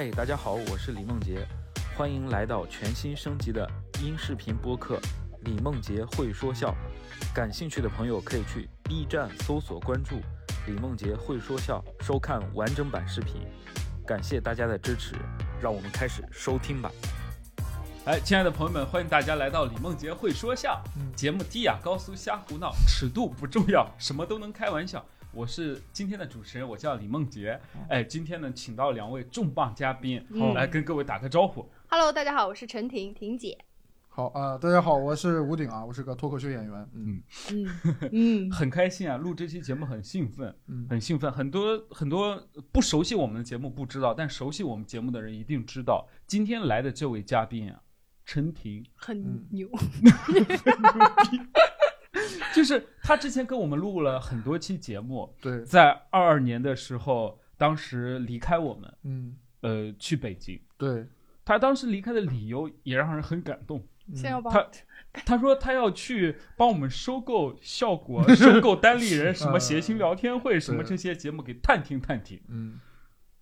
嗨，大家好，我是李梦洁，欢迎来到全新升级的音视频播客《李梦洁会说笑》。感兴趣的朋友可以去 B 站搜索关注“李梦洁会说笑”，收看完整版视频。感谢大家的支持，让我们开始收听吧。哎，亲爱的朋友们，欢迎大家来到李梦洁会说笑嗯节目，低雅高俗瞎胡闹，尺度不重要，什么都能开玩笑。我是今天的主持人，我叫李梦洁。哎，今天呢，请到两位重磅嘉宾，嗯来跟各位打个招呼。Hello，大家好，我是陈婷，婷姐。好啊、大家好，我是吴鼎啊，我是个脱口秀演员。嗯嗯 嗯，很开心啊，录这期节目很兴奋，嗯，很兴奋。很多很多不熟悉我们的节目不知道，但熟悉我们节目的人一定知道。今天来的这位嘉宾啊，陈婷，很嗯牛。就是他之前跟我们录了很多期节目，对，在二二年的时候，当时离开我们，嗯。呃，去北京。对，他当时离开的理由也让人很感动。嗯先要把他他说他要去帮我们收购效果、收购单立人、什么谐星聊天会、什么这些节目给探听探听。嗯。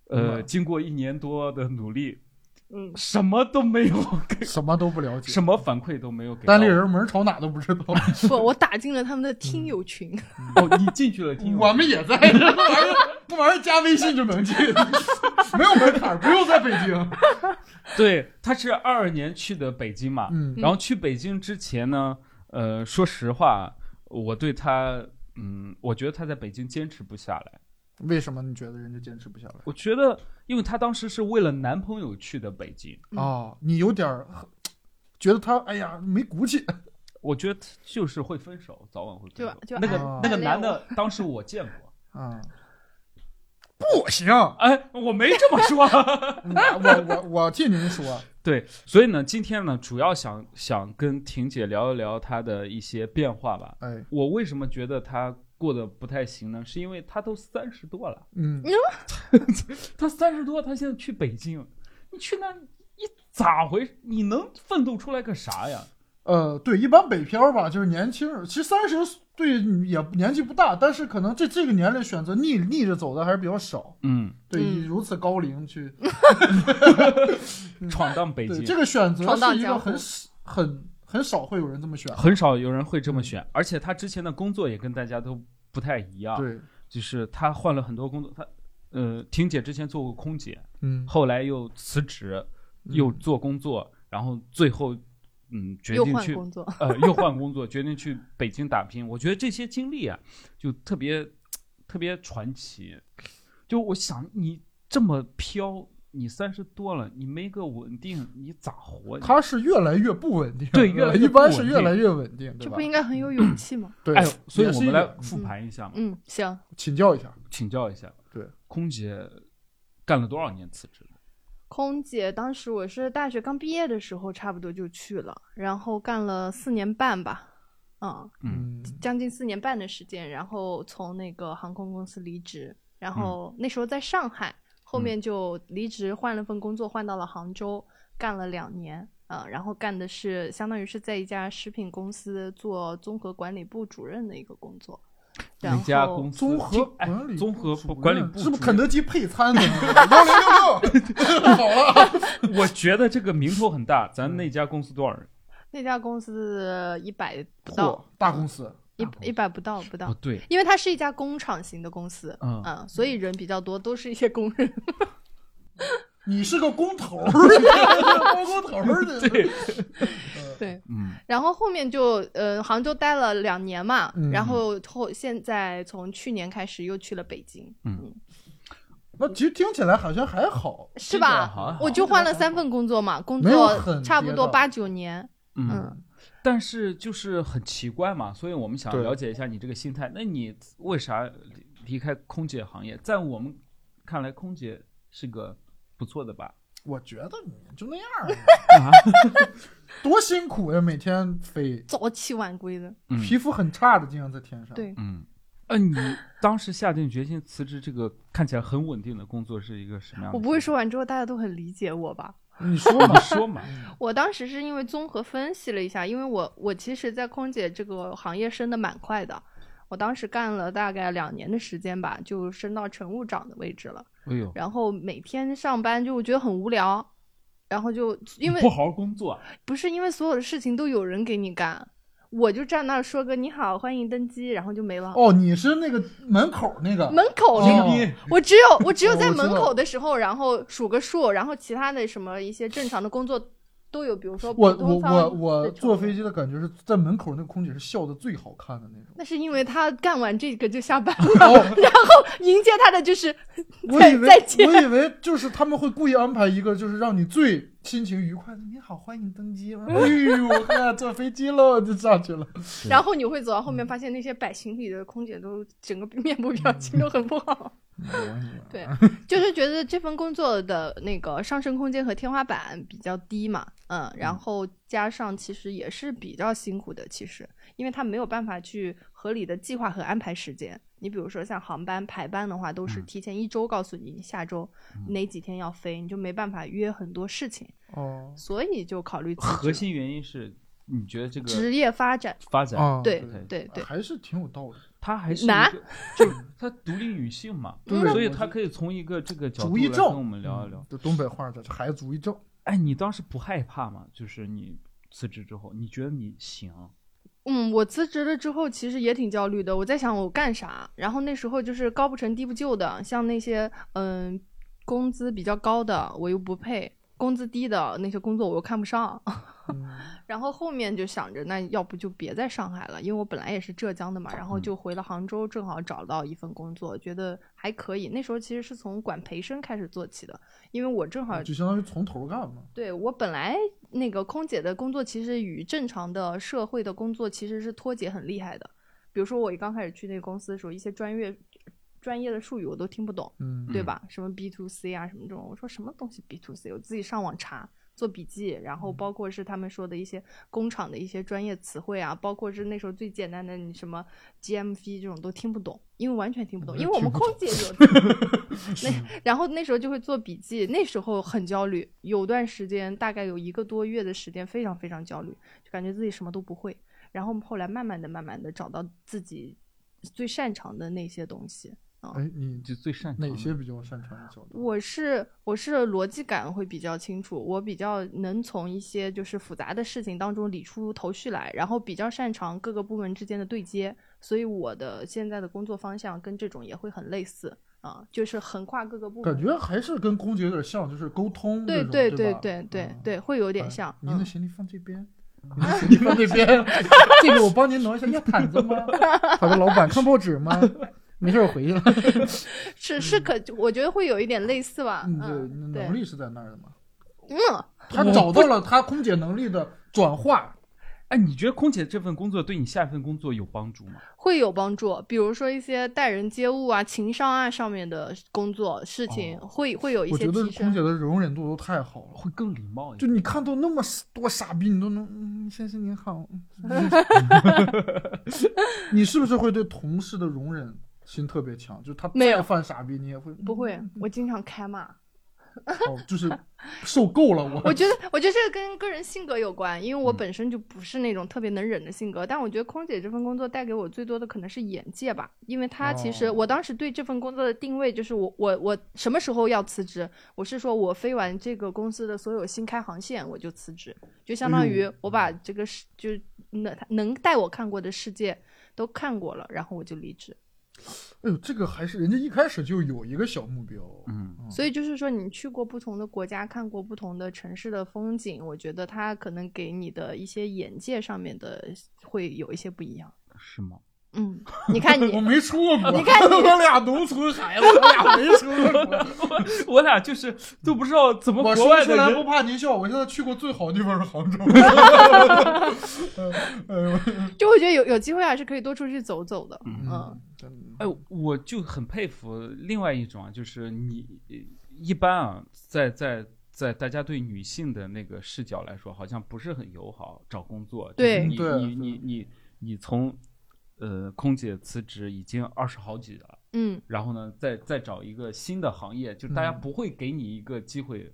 呃，嗯经过一年多的努力，嗯，什么都没有给，什么都不了解，什么反馈都没有给。单立人门朝哪都不知道，不，我打进了他们的听友群。哦，你进去了，听友我们也在，这玩意儿这玩意儿加微信就能进，没有门槛，不用在北京。对，他是二二年去的北京嘛，嗯然后去北京之前呢，呃，说实话，我对他，嗯，我觉得他在北京坚持不下来。为什么你觉得人家坚持不下来？我觉得，因为她当时是为了男朋友去的北京，嗯哦，你有点儿觉得她哎呀没骨气，我觉得就是会分手，早晚会分手。就就那个暗那个男的，当时我见过。啊，不行，哎，我没这么说。我我我我替您说，对，所以呢，今天呢，主要想想跟婷姐聊一聊她的一些变化吧。哎，我为什么觉得她过得不太行呢？是因为他都三十多了，嗯，他三十多，他现在去北京，你去那，你咋回？你能奋斗出来个啥呀？呃，对，一般北漂吧，就是年轻人，其实三十岁也年纪不大，但是可能这这个年龄选择逆逆着走的还是比较少。嗯，对，嗯以如此高龄去，闯荡北京，这个选择是一个很很很少会有人这么选。很少有人会这么选，而且他之前的工作也跟大家都不太一样。对，就是他换了很多工作，他呃，婷姐之前做过空姐，嗯，后来又辞职，嗯又做工作，然后最后嗯决定去换工作。呃又换工作，决定去北京打拼。我觉得这些经历啊，就特别特别传奇。就我想你这么飘，你三十多了，你没个稳定，你咋活？他是越来越不稳定，对越来越一般是越来越稳定，这不？应该很有勇气吗？对，哎，所以我们来复盘一下嘛，嗯，行。请教一下。请教一下。对，空姐干了多少年辞职？空姐当时我是大学刚毕业的时候，差不多就去了，然后干了四年半吧，嗯，嗯，将近四年半的时间，然后从那个航空公司离职，然后那时候在上海，后面就离职换了份工作，换到了杭州，干了两年，呃，然后干的是相当于是在一家食品公司做综合管理部主任的一个工作然哪家后公司？综合哎管理综合主管理部是不是肯德基配餐的？幺零六六，好了，我觉得这个名头很大。咱那家公司多少人？那家公司一百不到，，大公司，一一百不到不到，不对，因为它是一家工厂型的公司，嗯。嗯，所以人比较多，都是一些工人。你是个工头儿，包工头儿的，对，对，嗯，然后后面就呃杭州待了两年嘛，嗯。然后后现在从去年开始又去了北京，嗯。那其实听起来好像还好，是吧？我就换了三份工作嘛，工作差不多八九年，嗯，嗯，但是就是很奇怪嘛，所以我们想了解一下你这个心态。那你为啥离离开空姐行业？在我们看来，空姐是个不错的吧？我觉得你就那样，啊，多辛苦呀，每天飞，早起晚归的，嗯皮肤很差的，经常在天上。，对，嗯，呃，你当时下定决心辞职这个看起来很稳定的工作是一个什么样的？我不会说，完之后大家都很理解我吧？你说嘛，说嘛？我当时是因为综合分析了一下，因为我我其实，在空姐这个行业升的蛮快的，我当时干了大概两年的时间吧，就升到乘务长的位置了。哎呦，然后每天上班就觉得很无聊，然后就因为不好好工作，不是因为所有的事情都有人给你干，我就站那儿说个你好，欢迎登机，然后就没了。哦，你是那个门口那个门口那个，哦我只有我只有在门口的时候，然后数个数，然后其他的什么一些正常的工作都有，比如说我我我我坐飞机的感觉是在门口那个空姐是笑的最好看的那种。那是因为她干完这个就下班 了，哦，然后迎接她的就是我再以为再见我以为就是他们会故意安排一个，就是让你最心情愉快的。你好，欢迎登机。哎呦，我看坐飞机喽，就上去了。然后你会走到后面，发现那些摆行李的空姐都整个面部表情都很不好。对，就是觉得这份工作的那个上升空间和天花板比较低嘛，嗯，然后加上其实也是比较辛苦的，其实，因为他没有办法去合理的计划和安排时间。你比如说像航班排班的话，都是提前一周告诉你你下周哪几天要飞，你就没办法约很多事情，哦所以就考虑辞职核心原因是你觉得这个职业发展。发展，啊，对对对对，还是挺有道理。他还是一难，就是她独立女性嘛，对所以我她可以从一个这个角度主意症，来跟我们聊一聊嗯。这东北话叫孩子主义症。哎，你当时不害怕吗？就是你辞职之后，你觉得你行？嗯，我辞职了之后，其实也挺焦虑的。我在想我干啥，然后那时候就是高不成低不就的，像那些嗯工资比较高的我又不配，工资低的那些工作我又看不上。嗯然后后面就想着，那要不就别在上海了，因为我本来也是浙江的嘛，然后就回了杭州，正好找到一份工作，觉得还可以。那时候其实是从管培生开始做起的，因为我正好就相当于从头干嘛。对我本来那个空姐的工作，其实与正常的社会的工作其实是脱节很厉害的。比如说我一刚开始去那个公司的时候，一些专业专业的术语我都听不懂，嗯，对吧？什么 B to C 啊，什么这种，我说什么东西 B to C，我自己上网查。做笔记，然后包括是他们说的一些工厂的一些专业词汇啊，包括是那时候最简单的你什么 GMV 这种都听不懂，因为完全听不懂，因为我们空姐有 那，然后那时候就会做笔记，那时候很焦虑，有段时间大概有一个多月的时间非常非常焦虑，就感觉自己什么都不会，然后后来慢慢的、慢慢的找到自己最擅长的那些东西。哎，你就最擅长哪些比较擅长的角度？我是我是逻辑感会比较清楚，我比较能从一些就是复杂的事情当中理出头绪来，然后比较擅长各个部门之间的对接，所以我的现在的工作方向跟这种也会很类似啊，就是横跨各个部门。感觉还是跟空姐有点像，就是沟通对。对对对对对会有点哎像。您的嗯行李放这边，您的行李放这边，这个我帮您挪一下。要毯子吗？好的，老板，看报纸吗？没事，我回去了。是是可，我觉得会有一点类似吧。嗯，嗯，对，能力是在那儿的嘛。嗯，他找到了他空姐能力的转化。哎，你觉得空姐这份工作对你下一份工作有帮助吗？会有帮助。比如说一些待人接物啊、情商啊上面的工作事情，会会有一些我觉得空姐。的容忍度都太好了。会更礼貌一点就。你看到那么多傻逼，你都能，嗯，先生您好。嗯 你是不是会对同事的容忍心特别强？就他没有再犯傻逼，你也会不会，我经常开骂。哦，就是受够了我。我觉得，我觉得这个跟个人性格有关，因为嗯我本身就不是那种特别能忍的性格。但我觉得空姐这份工作带给我最多的可能是眼界吧，因为它其实哦我当时对这份工作的定位就是我我我什么时候要辞职？我是说我飞完这个公司的所有新开航线我就辞职，就相当于我把这个世就能能带我看过的世界都看过了，然后我就离职。哎呦，这个还是人家一开始就有一个小目标。嗯，所以就是说，你去过不同的国家，看过不同的城市的风景，我觉得它可能给你的一些眼界上面的会有一些不一样。是吗？嗯，你看你 我，没出过，你看你 我俩农村孩子，我俩没出过国。我俩就是都不知道怎么我国外的说出来不。怕您笑，我现在去过最好的地方是杭州。嗯就我觉得有有机会还是可以多出去走走的。嗯哎，我就很佩服另外一种啊，就是你一般啊，在在在大家对女性的那个视角来说，好像不是很友好找工作。就是对你对你你你你从呃空姐辞职已经二十好几了。嗯，然后呢，再再找一个新的行业，就大家嗯不会给你一个机会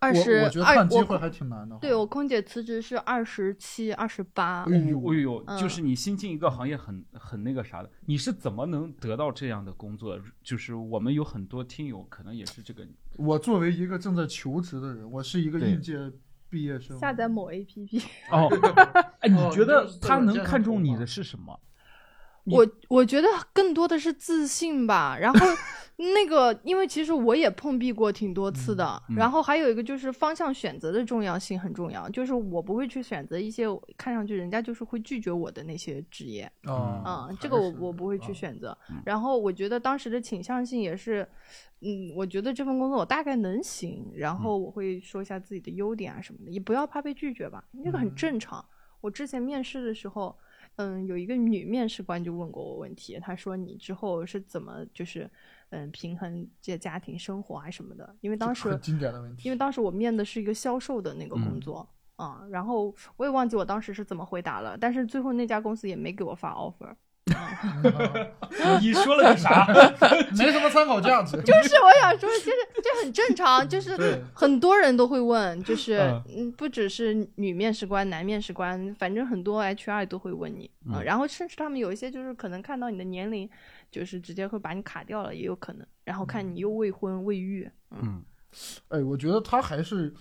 我二十我觉得换机会还挺难的。对我空姐辞职是二十七、二十八哎，呦哎呦，嗯就是你新进一个行业很很那个啥的，你是怎么能得到这样的工作？就是我们有很多听友可能也是这个，我作为一个正在求职的人，我是一个应届毕业生，下载某 APP。哦，哎，你哦觉得他能看中你的是什么？你我我觉得更多的是自信吧，然后 那个，因为其实我也碰壁过挺多次的，嗯嗯然后还有一个就是方向选择的重要性很重要，就是我不会去选择一些看上去人家就是会拒绝我的那些职业，啊嗯，这个我我不会去选择。然后我觉得当时的倾向性也是，嗯，我觉得这份工作我大概能行，然后我会说一下自己的优点啊什么的，也不要怕被拒绝吧，这个很正常。我之前面试的时候，嗯，有一个女面试官就问过我问题，她说你之后是怎么就是嗯平衡这家庭生活啊什么的？因为当时很经典的问题，因为当时我面的是一个销售的那个工嗯作。啊、然后我也忘记我当时是怎么回答了，但是最后那家公司也没给我发 offer，你说了个啥？没什么参考价值。就是我想说，就是这很正常，就是很多人都会问，就是不只是女面试官、男面试官，反正很多 HR 都会问你啊、嗯然后甚至他们有一些就是可能看到你的年龄，就是直接会把你卡掉了，也有可能。然后看你又未婚未育，嗯，嗯，哎，我觉得他还是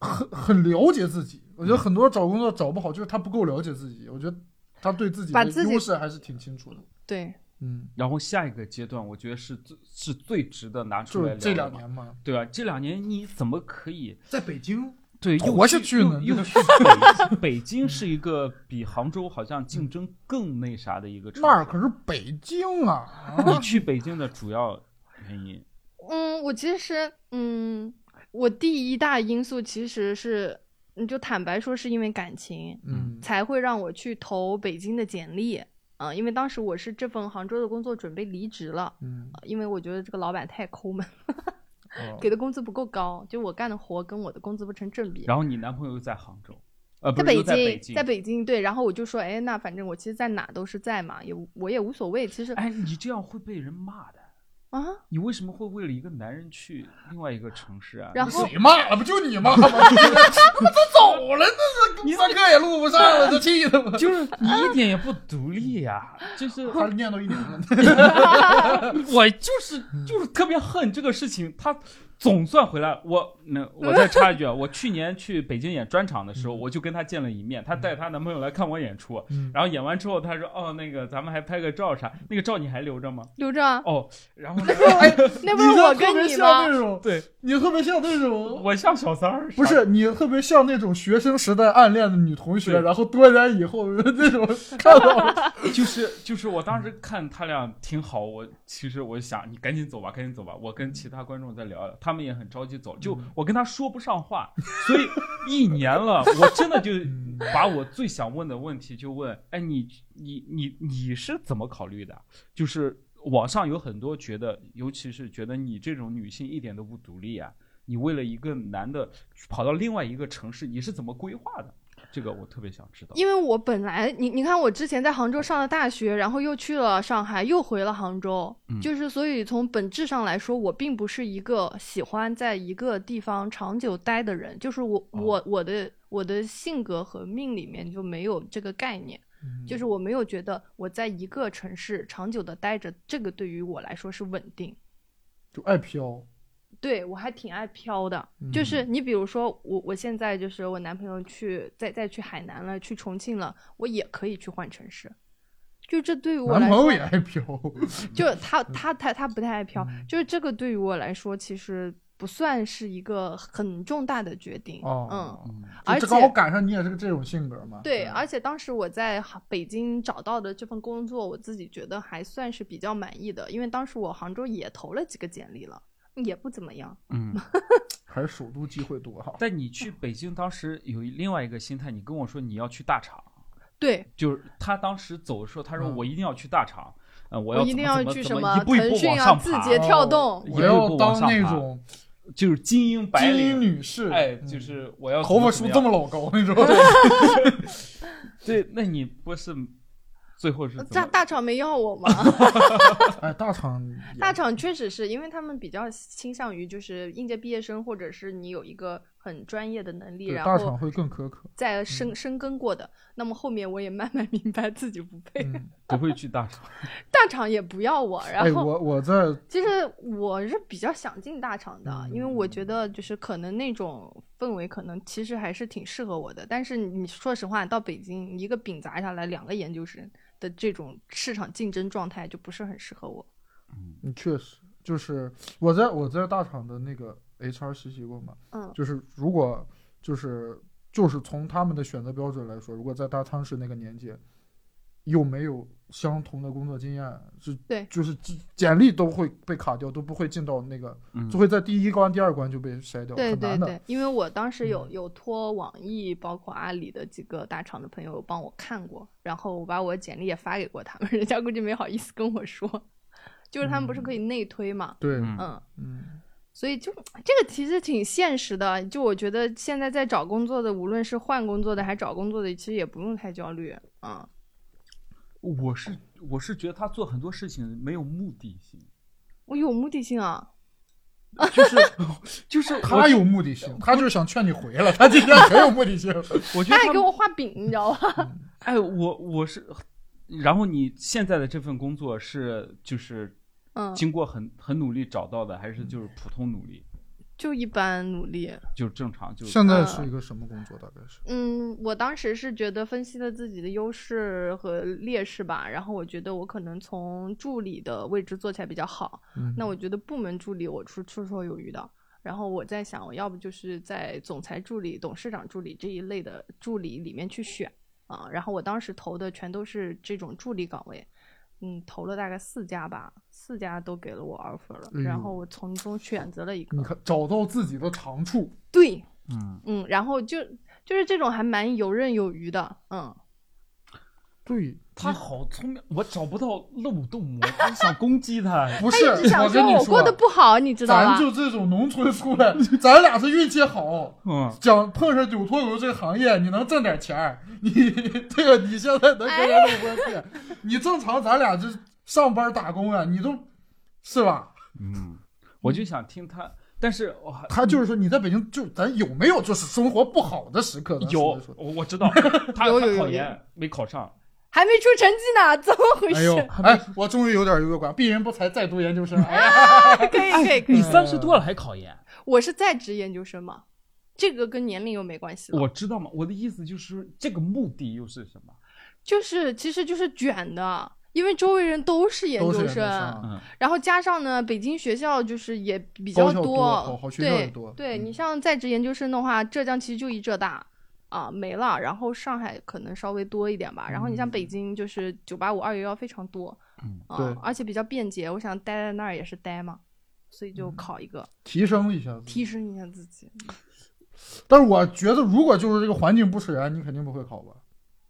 很很了解自己。我觉得很多找工作找不好，就是他不够了解自己。我觉得他对自己的优势还是挺清楚的。对，嗯，然后下一个阶段，我觉得是最是最值得拿出来聊的就这两年嘛，对啊，这两年你怎么可以在北京对又活下去又呢又去 北京北京是一个比杭州好像竞争更那啥的一个城市。那儿可是北京啊！你去北京的主要原因，嗯，我其实嗯，我第一大因素其实是，你就坦白说是因为感情，嗯才会让我去投北京的简历。啊、因为当时我是这份杭州的工作准备离职了，嗯，呃因为我觉得这个老板太抠门，哦 给的工资不够高，就我干的活跟我的工资不成正比。然后你男朋友又在杭州，呃，不在北京，在北京，对，然后我就说，哎，那反正我其实在哪都是在嘛，也我也无所谓，其实哎，你这样会被人骂的。啊，你为什么会为了一个男人去另外一个城市啊？然后谁骂了？不就你骂吗？他不都走了，那是上课也录不上了，这气的我？就是你一点也不独立呀、就是 他念叨一年了，我就是就是特别恨这个事情，他总算回来。我那 我再插一句啊，我去年去北京演专场的时候，我就跟她见了一面，她带她男朋友来看我演出，嗯。然后演完之后，她说哦那个咱们还拍个照啥，那个照你还留着吗？留着。啊，哦，然后呢？那不是我你这特别跟你像吗？那？种，对。你特别像那种，我像小三儿，不是你特别像那种学生时代暗恋的女同学，然后多年以后那种看到，就是 就是我当时看他俩挺好，我其实我想你赶紧走吧，赶紧走吧。我跟其他观众再聊聊，他们也很着急走，就我跟他说不上话，所以一年了，我真的就把我最想问的问题就问，哎，你你你你是怎么考虑的？就是网上有很多觉得，尤其是觉得你这种女性一点都不独立啊，你为了一个男的跑到另外一个城市，你是怎么规划的？这个我特别想知道。因为我本来你你看我之前在杭州上了大学，然后又去了上海，又回了杭州，嗯就是所以从本质上来说，我并不是一个喜欢在一个地方长久待的人，就是我、哦我我的我的性格和命里面就没有这个概念，就是我没有觉得我在一个城市长久的待着，这个对于我来说是稳定。就爱飘。对我还挺爱飘的，就是你比如说我我现在就是我男朋友去再再去海南了，去重庆了，我也可以去换城市，就这对于我来说男朋友也，爱飘，就他他他他不太爱飘，就是这个对于我来说其实不算是一个很重大的决定，哦嗯，嗯而且刚好赶上你也是个这种性格嘛。对，而且当时我在杭北京找到的这份工作，我自己觉得还算是比较满意的，因为当时我杭州也投了几个简历了，也不怎么样。嗯。还是首都机会多哈。但你去北京当时有另外一个心态，你跟我说你要去大厂，对，就是他当时走的时候，他说嗯我一定要去大厂，呃，我要我一定要怎么怎么去什么怎么一步一步腾讯啊、往上爬，字节跳动，哦我要当那种就是精英白领，女士，哎，嗯就是我要头发梳这么老高那种。对，那你不是最后是大？大厂没要我吗？哎，大厂 大厂确实是因为他们比较倾向于就是应届毕业生，或者是你有一个很专业的能力，然后大厂后会更苛刻。在深深耕过的。那么后面我也慢慢 明白自己不配，嗯，不会去大厂。大厂也不要我。哎，然后我我在其实我是比较想进大厂的，因为我嗯觉得就是可能那种氛围可能其实还是挺适合我的。但是你说实话，到北京一个饼砸下来，两个研究生的这种市场竞争状态就不是很适合我。嗯，确实，就是我在我在大厂的那个 HR 实习过嘛，嗯就是如果就是就是从他们的选择标准来说，如果在大仓市那个年纪，又没有相同的工作经验，是对就是简简历都会被卡掉，都不会进到那个，嗯就会在第一关、第二关就被筛掉，对很难的。对对，因为我当时有嗯有托网易，包括阿里的几个大厂的朋友帮我看过，然后我把我简历也发给过他们，人家估计没好意思跟我说，就是他们不是可以内推嘛，对，嗯嗯，嗯，所以就这个其实挺现实的，就我觉得现在在找工作的，无论是换工作的还是找工作的，其实也不用太焦虑，啊、我是我是觉得他做很多事情没有目的性，我有目的性啊，就是就是 他有目的性，他就是想劝你回来，他今天很有目的性。我觉得他他还给我画饼，你知道吧？哎，我我是，然后你现在的这份工作是就是嗯，经过很很努力找到的，还是就是普通努力，就一般努力。就正常就现在是一个什么工作？大概是嗯，我当时是觉得分析了自己的优势和劣势吧，然后我觉得我可能从助理的位置做起来比较好，嗯那我觉得部门助理我是绰绰有余的。然后我在想，我要不就是在总裁助理、董事长助理这一类的助理里面去选啊。然后我当时投的全都是这种助理岗位，嗯，投了大概四家吧，四家都给了我 offer 了，哎然后我从中选择了一个。你看找到自己的长处，对，嗯，嗯，然后就就是这种还蛮游刃有余的，嗯。对，他好聪明，我找不到漏洞，我还想攻击他。不是他一直想我跟你我过得不好，你知道吧？咱就这种农村出来，咱俩是运气好。嗯，讲碰上酒托油这个行业，你能挣点钱儿，你这个你现在能跟人录关系，你正常咱俩就上班打工啊，你都是吧？嗯，我就想听他，但是我还他就是说你在北京就咱有没有就是生活不好的时刻？咱有我我知道他有有有他考研没考上，还没出成绩呢，怎么回事？哎呦，哎，我终于有点优越感，鄙人不才，再读研究生。哎呀，可以可以可以你，三十多了还考研，我是在职研究生嘛，这个跟年龄又没关系了。我知道嘛。我的意思就是这个目的又是什么？就是其实就是卷的，因为周围人都是研究生然后加上呢，北京学校就是也比较多好好学校也对多对、嗯你像在职研究生的话，浙江其实就一浙大。啊，没了。然后上海可能稍微多一点吧。然后你像北京，就是九八五、二幺幺非常多，嗯啊对，而且比较便捷。我想待在那儿也是待嘛，所以就嗯考一个，提升一下，提升一下自己但是我觉得，如果就是这个环境不使然，你肯定不会考吧？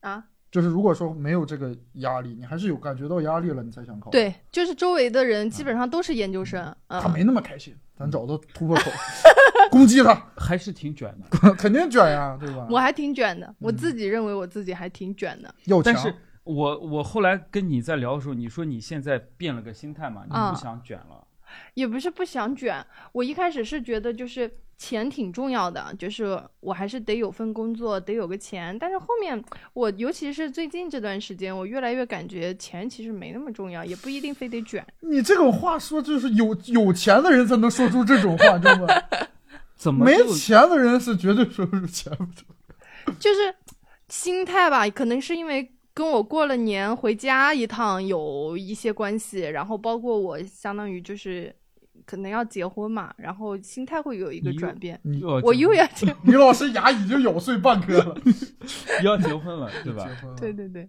啊。就是如果说没有这个压力，你还是有感觉到压力了，你才想考。，对，就是周围的人基本上都是研究生，嗯，他没那么开心，咱找到突破口，攻击他，还是挺卷的。肯定卷呀，对吧？我还挺卷的，我嗯自己认为我自己还挺卷的。要强但是我我后来跟你在聊的时候，你说你现在变了个心态嘛，你啊不想卷了。也不是不想卷，我一开始是觉得就是钱挺重要的，就是我还是得有份工作，得有个钱。但是后面我尤其是最近这段时间，我越来越感觉钱其实没那么重要，也不一定非得卷。你这种话说，就是有有钱的人才能说出这种话，知道吗？没 怎么没钱的人是绝对说不出钱不出。就是心态吧，可能是因为跟我过了年回家一趟有一些关系，然后包括我相当于就是可能要结婚嘛，然后心态会有一个转变。你我我又要结，李老师牙已经咬碎半颗了，要结婚了，对吧？对对对，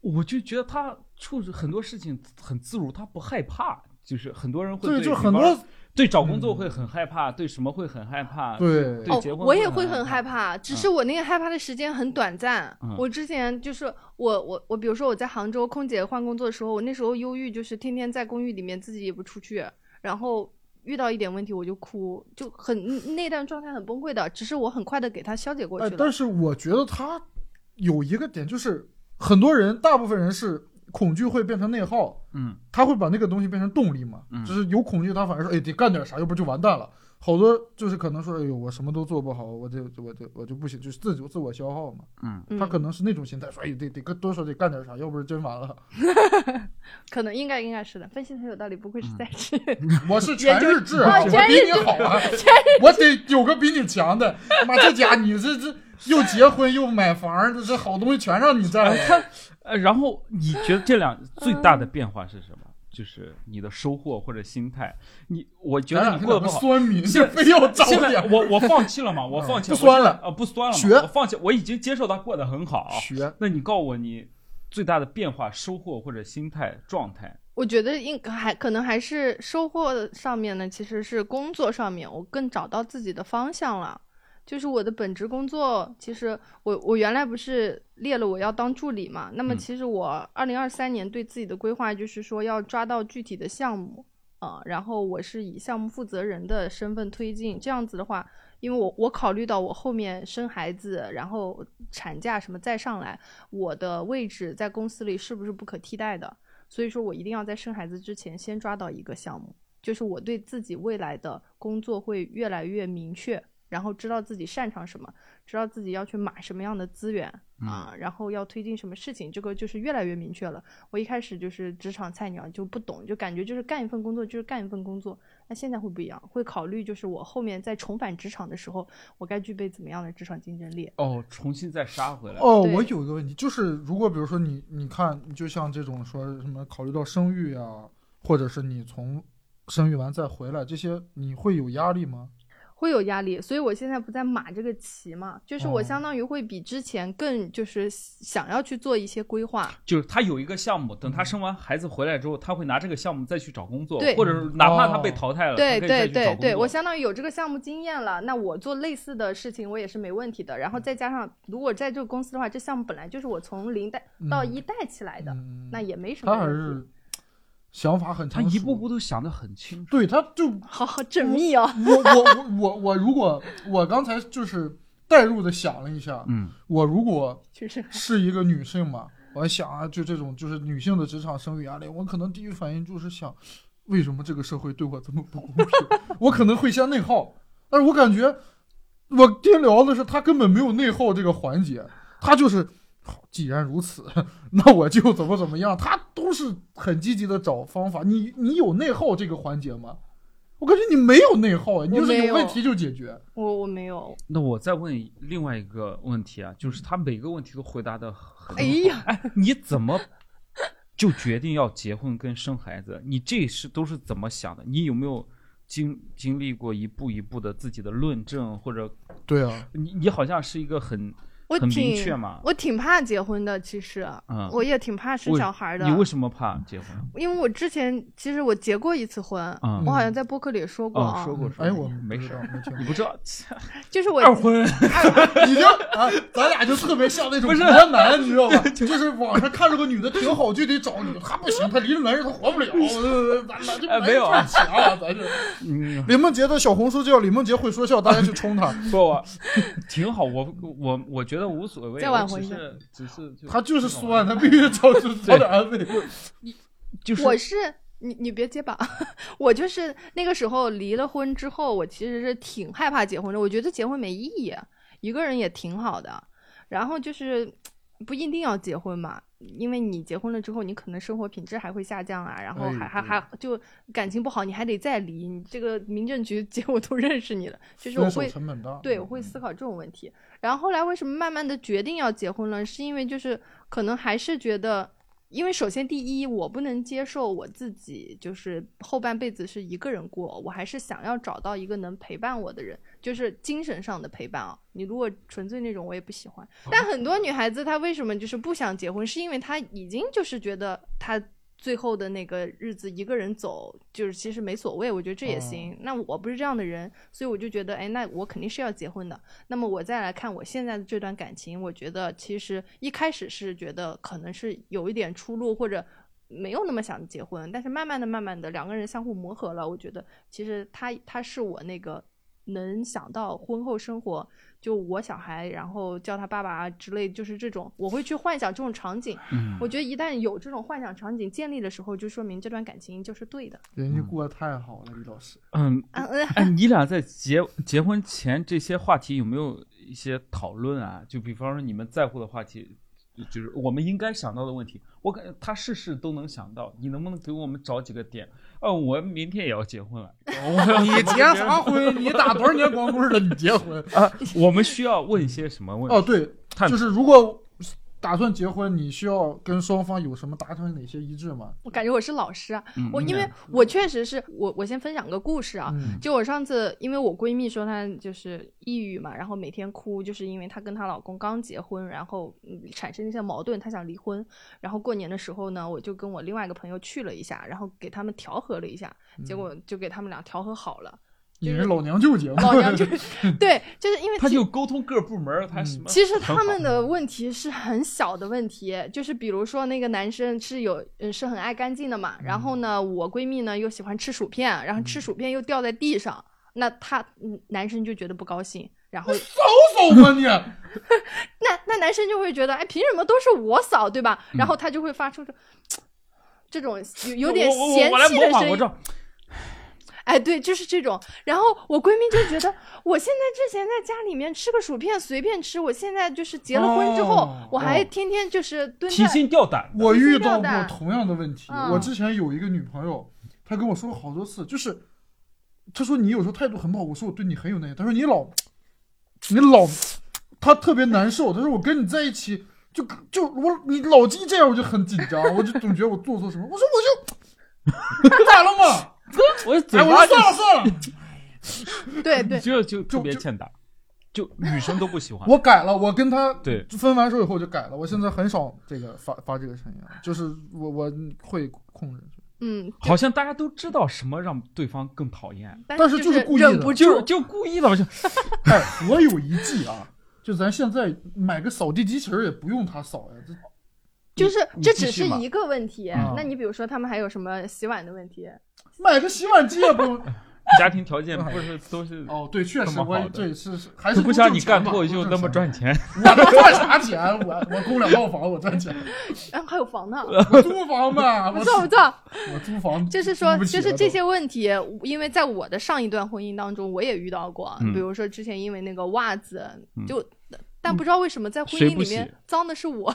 我就觉得他处置很多事情很自如，他不害怕。就是很多人会对，对就很多对找工作会很害怕，对什么会很害怕。对对结婚哦，我也会很害怕，只是我那个害怕的时间很短暂。嗯我之前就是我我我，比如说我在杭州空姐换工作的时候，我那时候忧郁，就是天天在公寓里面自己也不出去，然后遇到一点问题我就哭，就很那段状态很崩溃的。只是我很快的给他消解过去哎，了。但是我觉得他有一个点，就是很多人，大部分人是恐惧会变成内耗，嗯，他会把那个东西变成动力嘛，嗯就是有恐惧，他反而说，哎，得干点啥，要不就完蛋了。好多就是可能说，哎呦，我什么都做不好，我就我就我就不行，就是自己自我消耗嘛。嗯，嗯他可能是那种心态，说，哎，得得跟多少得干点啥，要不然真完了。可能应该应该是的，分析的很有道理，不愧是嗯在职。我是全日制我比你好啊，我得有个比你强的。妈，这家你这这又结婚又买房，这这好东西全让你占了。呃，然后你觉得这两最大的变化是什么？就是你的收获或者心态。你，我觉得你过得不好。酸民，就 非要找现在我我放弃了嘛，我放弃了，不酸了啊呃，不酸了嘛，学我放弃，我已经接受他过得很好。学。那你告诉我你最大的变化、收获或者心态状态？我觉得应还可能还是收获上面呢，其实是工作上面，我更找到自己的方向了。就是我的本职工作，其实我我原来不是列了我要当助理嘛，那么嗯其实我二零二三年对自己的规划就是说要抓到具体的项目，啊，然后我是以项目负责人的身份推进，这样子的话，因为我我考虑到我后面生孩子，然后产假什么再上来，我的位置在公司里是不是不可替代的？所以说我一定要在生孩子之前先抓到一个项目，就是我对自己未来的工作会越来越明确，然后知道自己擅长什么，知道自己要去买什么样的资源啊，然后要推进什么事情，这个就是越来越明确了。我一开始就是职场菜鸟，就不懂，就感觉就是干一份工作就是干一份工作。那现在会不一样，会考虑就是我后面再重返职场的时候，我该具备怎么样的职场竞争力。哦，重新再杀回来。哦，我有一个问题，就是如果比如说你，你看，就像这种说什么考虑到生育啊、或者是你从生育完再回来，这些你会有压力吗？会有压力，所以我现在不在码这个棋嘛，就是我哦相当于会比之前更就是想要去做一些规划。就是他有一个项目，等他生完孩子回来之后，他会拿这个项目再去找工作，或者是哪怕他被哦淘汰了，对他可以再对对对，去找工作我相当于有这个项目经验了，那我做类似的事情我也是没问题的。然后再加上，如果在这个公司的话，这项目本来就是我从零带到嗯一带起来的，嗯，那也没什么问题。是想法很成熟，他一步步都想得很清楚。对，他就好好缜密哦。我我我我我如果我刚才就是代入的想了一下，嗯，我如果是是一个女性嘛，我想啊，就这种就是女性的职场生育压力，我可能第一反应就是想，为什么这个社会对我这么不公平？我可能会先内耗，但是我感觉我爹聊的是他根本没有内耗这个环节，他就是。好，既然如此，那我就怎么怎么样，他都是很积极的找方法。你你有内耗这个环节吗？我感觉你没有内耗，你就是有有问题就解决。我我没有，那我再问另外一个问题啊，就是他每个问题都回答的很好。哎呀，哎，你怎么就决定要结婚跟生孩子？你这是都是怎么想的？你有没有经经历过一步一步的自己的论证，或者对啊，你你好像是一个很我很明确挺嘛？我挺怕结婚的，其实嗯，我也挺怕生小孩的。你为什么怕结婚？因为我之前其实我结过一次婚，嗯我好像在播客里也说过哦，啊，说过说过。哎，我没事儿，不知道没听你不知道就是我二婚 已经啊，咱俩就特别像那种不是国男，你知道吧？就是网上看着个女的挺好，就得找女的，她不行，他离了男人他活不了，呃咱俩就哎没有啊强啊，咱这。嗯，李梦洁的小红书叫李梦洁会说笑，大家去冲她，说，我挺好。我我我觉得无所谓，再挽回一下是只是就她就是酸，他必须找找点 安慰。你就是我是你你别结巴，我就是那个时候离了婚之后，我其实是挺害怕结婚的，我觉得结婚没意义，一个人也挺好的。然后就是不一定要结婚嘛，因为你结婚了之后，你可能生活品质还会下降啊，然后哎还还还就感情不好，你还得再离，你这个民政局 结果都认识你了，就是我会成本大，对，我会思考这种问题。然后后来为什么慢慢的决定要结婚了？是因为就是可能还是觉得，因为首先第一，我不能接受我自己就是后半辈子是一个人过，我还是想要找到一个能陪伴我的人，就是精神上的陪伴啊。你如果纯粹那种，我也不喜欢。但很多女孩子她为什么就是不想结婚？是因为她已经就是觉得她。最后的那个日子一个人走，就是其实没所谓，我觉得这也行。那我不是这样的人，所以我就觉得，哎，那我肯定是要结婚的。那么我再来看我现在的这段感情，我觉得其实一开始是觉得可能是有一点出路，或者没有那么想结婚，但是慢慢的、慢慢的，两个人相互磨合了，我觉得其实他他是我那个能想到婚后生活就我小孩，然后叫他爸爸啊之类，就是这种，我会去幻想这种场景。嗯我觉得一旦有这种幻想场景建立的时候，就说明这段感情就是对的。人家过得太好了，李老师。嗯，嗯嗯，哎，你俩在结结婚前这些话题有没有一些讨论啊？就比方说你们在乎的话题，就就是我们应该想到的问题。我感觉他事事都能想到，你能不能给我们找几个点？哦，我明天也要结婚了，我你结啥婚？你打多少年光棍了？你结婚？啊？我们需要问一些什么问题？哦，对，就是如果打算结婚，你需要跟双方有什么达成哪些一致吗？我感觉我是老师啊，嗯我因为我确实是我我先分享个故事啊，嗯就我上次，因为我闺蜜说她就是抑郁嘛，然后每天哭，就是因为她跟她老公刚结婚，然后嗯产生一些矛盾，她想离婚。然后过年的时候呢，我就跟我另外一个朋友去了一下，然后给他们调和了一下，结果就给他们俩调和好了。你是老娘舅结婚？老娘舅 对，就是因为他就沟通各部门儿，他什么？其实他们的问题是很小的问题，就是比如说那个男生是有嗯是很爱干净的嘛，然后呢，我闺蜜呢又喜欢吃薯片，然后吃薯片又掉在地上，那他嗯男生就觉得不高兴，然后扫扫吧你？那那男生就会觉得，哎，凭什么都是我扫，对吧？然后他就会发出这 这种有有点我我嫌我来模仿，弃的声音。哎，对，就是这种。然后我闺蜜就觉得，我现在之前在家里面吃个薯片随便吃，我现在就是结了婚之后，哦我还哦天天就是蹲提。心吊胆。我遇到过同样的问题。嗯我之前有一个女朋友，她跟我说过好多次，就是她说你有时候态度很不好，我说我对你很有耐心，她说你老你老，她特别难受，她说我跟你在一起就就我你老鸡这样，我就很紧张，我就总觉得我做错什么，我说我就 咋了嘛？我嘴算了算了，对 对，这就特别欠打，就女生都不喜欢。我改了，我跟他对分完手以后就改了，我现在很少这个发发这个声音了，就是我我会控制。嗯，好像大家都知道什么让对方更讨厌，但是就就是故意的。就就故意的，我就哎，我有一计啊，就咱现在买个扫地机器人也不用它扫呀，这就是这只是一个问题嗯，那你比如说他们还有什么洗碗的问题？买个洗碗机也不用。家庭条件不是都是，哦，对，确实我对是是还是不像你干脱口秀那么赚。钱。我赚啥钱？我我供两套房，我赚钱。然后还有房呢，我租房吧，我不错不错。我租房就是说，就是这些问题，因为在我的上一段婚姻当中，我也遇到过。嗯比如说之前因为那个袜子嗯，就，但不知道为什么在婚姻里面脏的是我，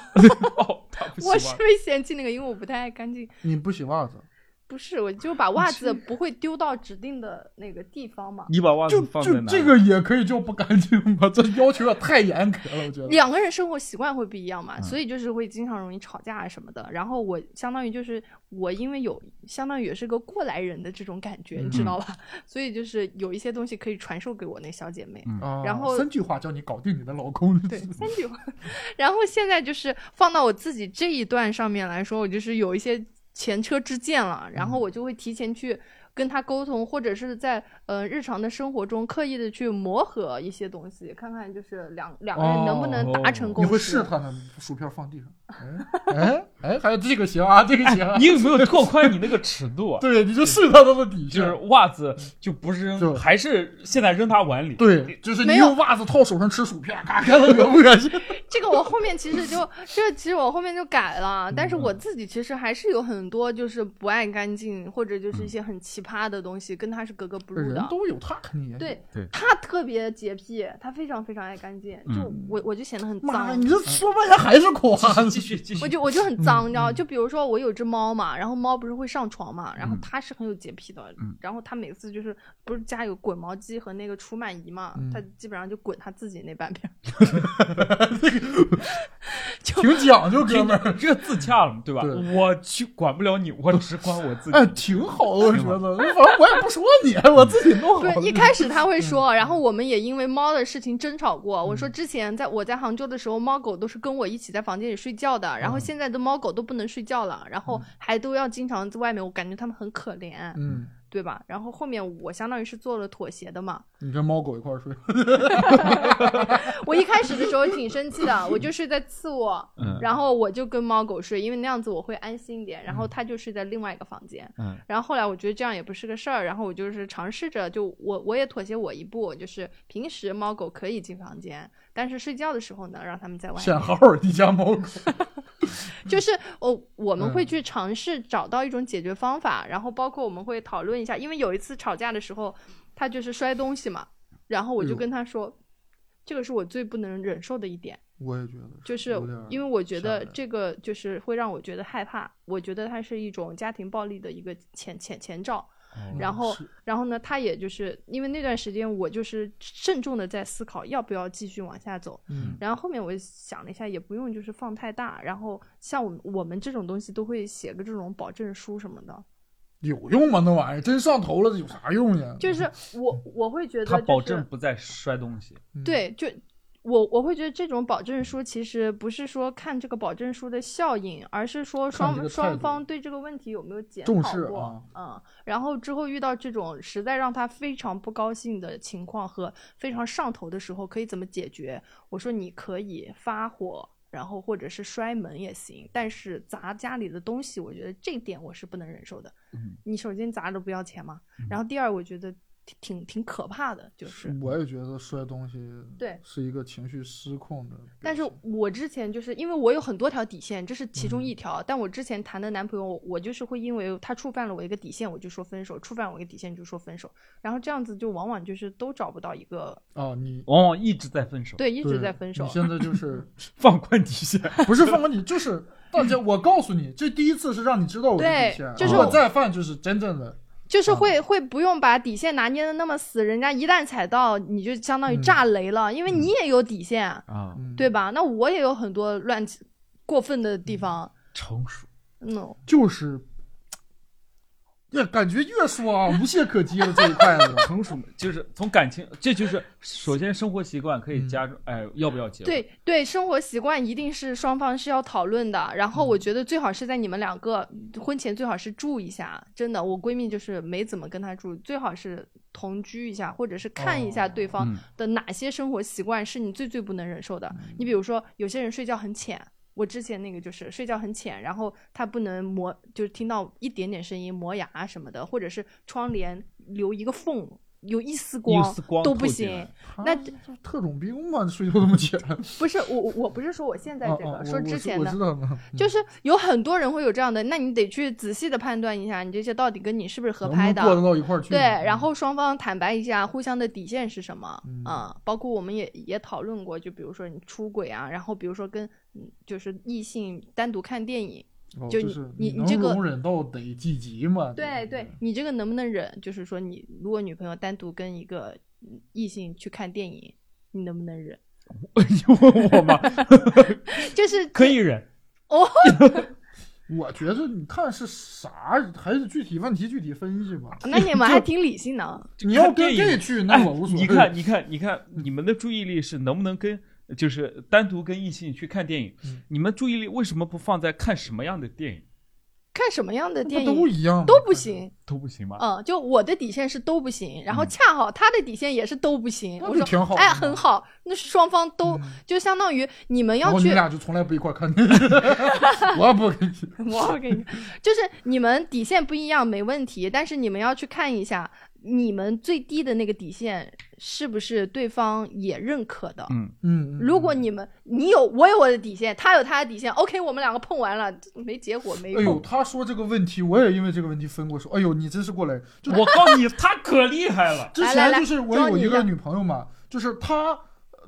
我是欢。被嫌弃那个，因为我不太爱干净。你不洗袜子，不是，我就把袜子不会丢到指定的那个地方嘛。你把袜子就放在哪？就这个也可以叫不干净吗？这要求也太严格了，我觉得。两个人生活习惯会不一样嗯嘛，所以就是会经常容易吵架啊什么的。然后我相当于就是我因为有相当于也是个过来人的这种感觉，你知嗯道吧？所以就是有一些东西可以传授给我那小姐妹。然后三句话教你搞定你的老公。对，三句话。然后现在就是放到我自己这一段上面来说，我就是有一些前车之鉴了，然嗯后我就会提前去跟他沟通，或者是在呃日常的生活中刻意的去磨合一些东西，看看就是两两个人能不能达成共识。你会试探他薯片放地上？哎哎哎，还有这个行啊，这个行啊。你有没有拓宽你那个尺度啊？对，你就试探他的底就是线。袜子就不是就扔，还是现在扔他碗里。对，就是你用袜子套手上吃薯片，嘎看了恶不恶心？这个我后面其实就这其实我后面就改了，但嗯是我自己其实还是有很多就是不爱干净或者就是一些很奇葩的东西，跟他是格格不入的。人都有，他肯定也。对对他特别洁癖，他非常非常爱干净，就嗯我我就显得很脏你。这说半天还是夸。继续 继续我。就我就很脏，你知道？嗯就比如说我有只猫嘛，然后猫不是会上床嘛，然后嗯它是很有洁癖的，嗯然后它每次就是不是家有滚毛机和那个除螨仪嘛，嗯它基本上就滚它自己那半边。挺讲究，哥们儿。这自洽了，对吧？我去管不了你，我只管我自己。哎，挺好的，我觉得。反正我也不说你，我自己弄好对，一开始他会说，嗯然后我们也因为猫的事情争吵过。我说之前在我在杭州的时候，猫狗都是跟我一起在房间里睡觉的，然后嗯现在的猫狗都不能睡觉了，然后还都要经常在外面，我感觉它们很可怜。嗯，对吧？然后后面我相当于是做了妥协的嘛。你跟猫狗一块儿睡，我一开始的时候挺生气的，我就睡在次卧，嗯然后我就跟猫狗睡，因为那样子我会安心一点。然后它就睡在另外一个房间。嗯然后后来我觉得这样也不是个事儿，然后我就是尝试着，就我我也妥协我一步，就是平时猫狗可以进房间，但是睡觉的时候呢，让他们在外面。限号儿，你家猫狗。就是我我们会嗯去尝试找到一种解决方法，然后包括我们会讨论一下，因为有一次吵架的时候，他就是摔东西嘛，然后我就跟他说，这个是我最不能忍受的一点。我也觉得就是因为我觉得这个就是会让我觉得害怕，我觉得它是一种家庭暴力的一个前前前兆。然后，然后呢，他也就是因为那段时间我就是慎重的在思考要不要继续往下走。嗯，然后后面我想了一下，也不用就是放太大。然后像我们我们这种东西都会写个这种保证书什么的，有用吗？那玩意儿真上头了，有啥用呀？就是 我我会觉得、就是、他保证不再摔东西。嗯，对，就我我会觉得这种保证书其实不是说看这个保证书的效应，而是说双双方对这个问题有没有检讨过，啊嗯，然后之后遇到这种实在让他非常不高兴的情况和非常上头的时候，可以怎么解决？我说你可以发火。然后或者是摔门也行，但是砸家里的东西，我觉得这点我是不能忍受的。嗯你首先砸了不要钱嘛，然后第二我觉得挺挺挺可怕的，就是我也觉得摔东西对是一个情绪失控的。但是我之前就是因为我有很多条底线，这是其中一嗯条。但我之前谈的男朋友，我就是会因为他触犯了我一个底线，我就说分手；触犯我一个底线就说分手。然后这样子就往往就是都找不到一个哦，你往往一直在分手，对，一直在分手你。现在就是 放宽底线。不是放宽你，就是大家，我告诉你，这第一次是让你知道我的对底线，就是我如果再犯就是真正的。就是啊会会不用把底线拿捏的那么死，人家一旦踩到，你就相当于嗯。炸雷了，因为你也有底线，啊，嗯。对吧？那我也有很多乱七过分的地方，成熟。嗯，就是，呀，感觉越说啊，无懈可击了这一块子。成熟就是从感情，这就是首先生活习惯可以加入，哎，要不要结婚？对对，生活习惯一定是双方是要讨论的。然后嗯我觉得最好是在你们两个婚前最好是住一下，真的，我闺蜜就是没怎么跟他住，最好是同居一下，或者是看一下对方嗯的哪些生活习惯是你最最不能忍受的。你比如说，有些人睡觉很浅。我之前那个就是睡觉很浅，然后他不能磨，就是听到一点点声音磨牙什么的，或者是窗帘留一个缝，有一丝一光丝光都不行。那特种兵嘛，睡觉这么浅。不是我，我我不是说我现在这个，啊啊说之前的我知，道呢，就是有很多人会有这样的，那你得去仔细的判断一下，你这些到底跟你是不是合拍的。能能过到一块去。对，然后双方坦白一下，互相的底线是什么嗯啊、包括我们也也讨论过，就比如说你出轨啊，然后比如说跟嗯就是异性单独看电影，哦就是你你这个容忍到得几级嘛？对对，你这个能不能忍？就是说你如果女朋友单独跟一个嗯异性去看电影，你能不能忍？你问我吗？就是可以忍 哦。我觉得你看是啥，还是具体问题具体分析吧。那你们还挺理性的啊。你要跟看电影 gay 去，哎那我无所谓。你看，你看，你看，你们的注意力是能不能跟，就是单独跟异性去看电影？嗯你们注意力为什么不放在看什么样的电影看什么样的电影都一样？都不行。都不行吗？嗯，就我的底线是都不行，然后嗯恰好他的底线也是都不行。那我说，就挺好。哎，很好，那双方都、嗯就相当于你们要去，后你俩就从来不一块看电影，我不跟你。我不跟你，就是你们底线不一样没问题，但是你们要去看一下，你们最低的那个底线是不是对方也认可的。嗯，嗯，嗯如果你们你有我有我的底线，他有他的底线，OK，我们两个碰完了，没结果没哎呦，碰。他说这个问题，我也因为这个问题分过手。哎呦，你真是过来，就我告诉你，他可厉害了。之前就是我有一个女朋友嘛，就是她，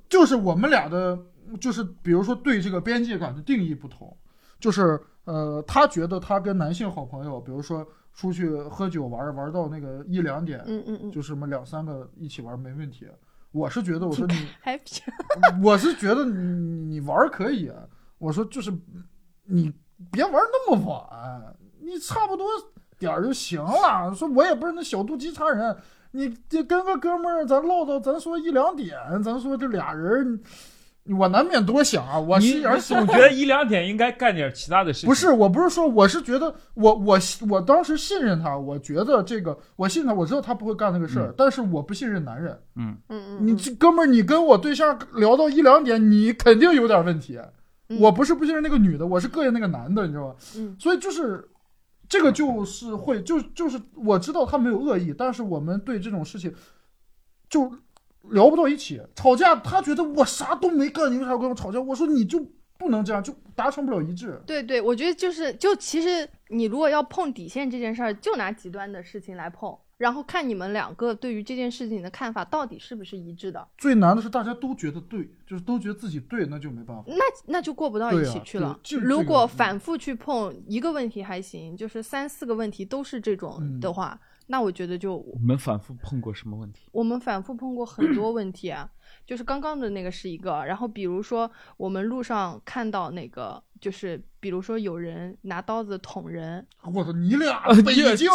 就是我们俩的，就是比如说对这个边界感的定义不同，就是呃，她觉得她跟男性好朋友，比如说出去喝酒玩玩到那个一两点，嗯嗯嗯，就什么两三个一起玩没问题。我是觉得，我说你，还 我是觉得你你玩可以，啊我说就是你别玩那么晚，你差不多点儿就行了。说我也不是那小肚鸡肠人，你这跟个哥们儿咱唠到，咱说一两点，咱说这俩人，我难免多想啊，我你心眼儿小你总。觉得一两点应该干点其他的事情。不是，我不是说，我是觉得我我我当时信任他，我觉得这个我信他，我知道他不会干那个事儿，嗯但是我不信任男人。嗯，嗯嗯，你这哥们儿，你跟我对象聊到一两点，你肯定有点问题。嗯我不是不信任那个女的，我是膈应那个男的，你知道吗？嗯所以就是这个就是会就就是我知道他没有恶意，但是我们对这种事情就聊不到一起，吵架他觉得我啥都没干，你为啥要跟我吵架？我说你就不能这样，就达成不了一致。对对，我觉得就是就其实你如果要碰底线这件事儿，就拿极端的事情来碰，然后看你们两个对于这件事情的看法到底是不是一致的，最难的是大家都觉得对，就是都觉得自己对，那就没办法。那那就过不到一起去了。如这个嗯果反复去碰一个问题还行，就是三四个问题都是这种嗯的话，那我觉得就我们反复碰过什么问题？我们反复碰过很多问题啊，就是刚刚的那个是一个，然后比如说我们路上看到那个，就是比如说有人拿刀子捅人，我操，你俩呃北京，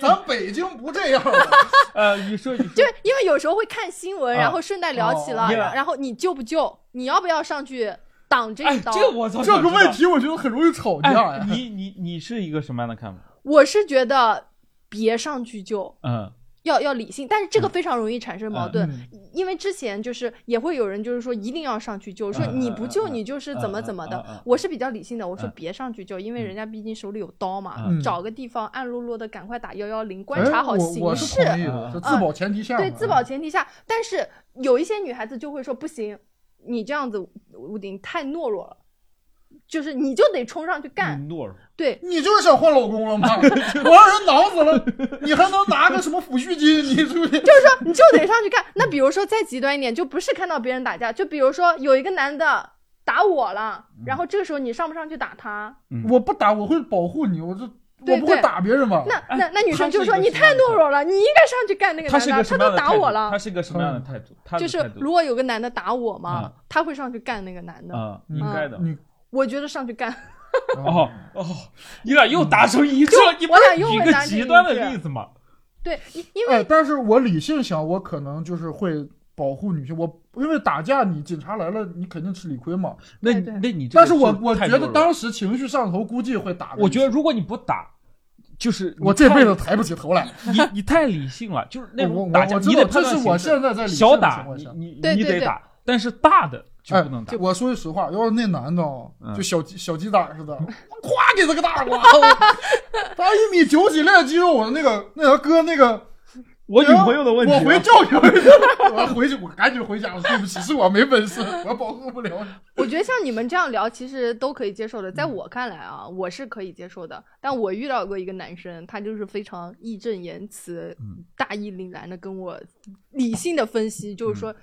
咱北京不这样的。呃，你说你说就是因为有时候会看新闻，啊然后顺带聊起了，哦然然后你救不救？你要不要上去挡这哎一，刀？这个我操，这个问题我觉得很容易吵架。你你你是一个什么样的看法？我是觉得别上去救，嗯，要要理性，但是这个非常容易产生矛盾，嗯。因为之前就是也会有人就是说一定要上去救，说嗯你不救嗯你就是怎么怎么的嗯嗯嗯。嗯。我是比较理性的，我说嗯。别上去救，因为人家毕竟手里有刀嘛，嗯。找个地方暗落落的赶快打幺幺零，观哎察好形势。自保前提下嘛。对自保前提下，但是有一些女孩子就会说不行，你这样子屋顶太懦弱了，就是你就得冲上去干。懦弱。对，你就是想换老公了吗？我让人挠死了，你还能拿个什么抚恤金？你是不是？就是说你就得上去干。那比如说再极端一点，就不是看到别人打架，就比如说有一个男的打我了，然后这个时候你上不上去打他？我不打，我会保护你，我这我不会打别人吧？那那那女生就说你太懦弱了，你应该上去干那个男的，他都个什么样的态度打我了他。是个什么样的态度？就是如果有个男的打我嘛嗯，他会上去干那个男的。啊，嗯应该的。你我觉得上去干，哦哦，你俩又达成一致了，你俩又是举个极端的例子吗？对，因因为哎，但是我理性想，我可能就是会保护女性。我因为打架，你警察来了，你肯定吃理亏嘛。那那你这个但是我我觉得当时情绪上头，估计会打。我觉得如果你不打，就是我这辈子子抬不起头来。你你太理性了，就是那我我种打架，你得判这是我现在在理性小打的情况下。你你你得打，但是大的就哎不能打。我说句实话，要是那男的就小鸡小鸡崽似的，咵给他个大瓜，他一米九几练肌肉，我那个那个哥那个，我女朋友的问题啊，我回教训回去，我回去 我赶紧回家，我对不起，是我没本事，我保护不了你。我觉得像你们这样聊，其实都可以接受的。在我看来啊，我是可以接受的。但我遇到过一个男生，他就是非常义正言辞、嗯大义凛然的跟我理性的分析，就是嗯说，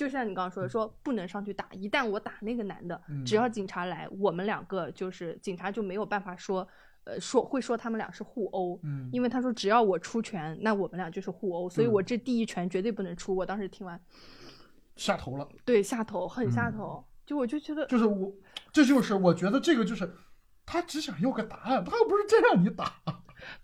就像你刚刚说的，说不能上去打。一旦我打那个男的，嗯只要警察来，我们两个就是警察就没有办法说，呃，说会说他们俩是互殴。嗯，因为他说只要我出拳，那我们俩就是互殴，所以嗯我这第一拳绝对不能出。我当时听完，下头了，对下头很嗯下头，就我就觉得就是我，这就是我觉得这个就是。他只想要个答案，他又不是真让你打。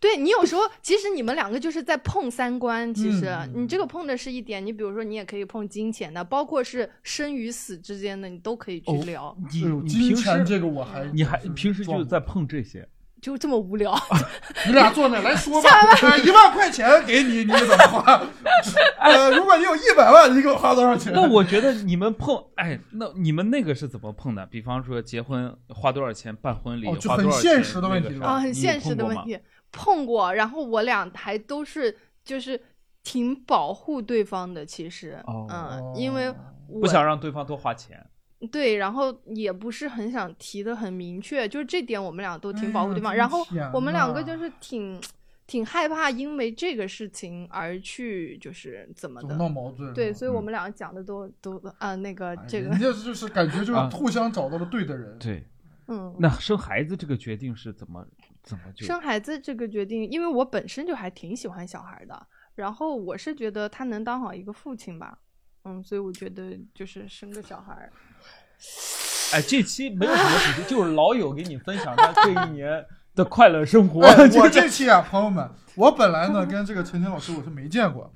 对你有时候，其实你们两个就是在碰三观。其实、嗯你这个碰的是一点，你比如说你也可以碰金钱的，包括是生与死之间的，你都可以去哦聊。你你平时这个我还你还平时就是在碰这些，就这么无聊，你俩坐那来说吧，哎一万块钱给你，你怎么花？呃，如果你有一百万，你给我花多少钱？那我觉得你们碰，哎，那你们那个是怎么碰的？比方说结婚花多少钱办婚礼，哦就花多少很现实的问题啊，很现实。的问题。碰过，然后我俩还都是就是挺保护对方的，其实，哦嗯，因为我不想让对方多花钱，对，然后也不是很想提的很明确，就是这点我们俩都挺保护对方。哎然后我们两个就是挺挺害怕因为这个事情而去就是怎么的。闹矛盾。对，所以我嗯们两个讲的都都啊、那个哎这个人家就是感觉就是啊互相找到了对的人。对。嗯，那生孩子这个决定是怎么怎么就生孩子这个决定，因为我本身就还挺喜欢小孩的，然后我是觉得他能当好一个父亲吧，嗯，所以我觉得就是生个小孩儿。哎，这期没有什么主题，就是老友给你分享他这一年的快乐生活。哎，我这期啊，朋友们，我本来呢跟这个陈清老师我是没见过，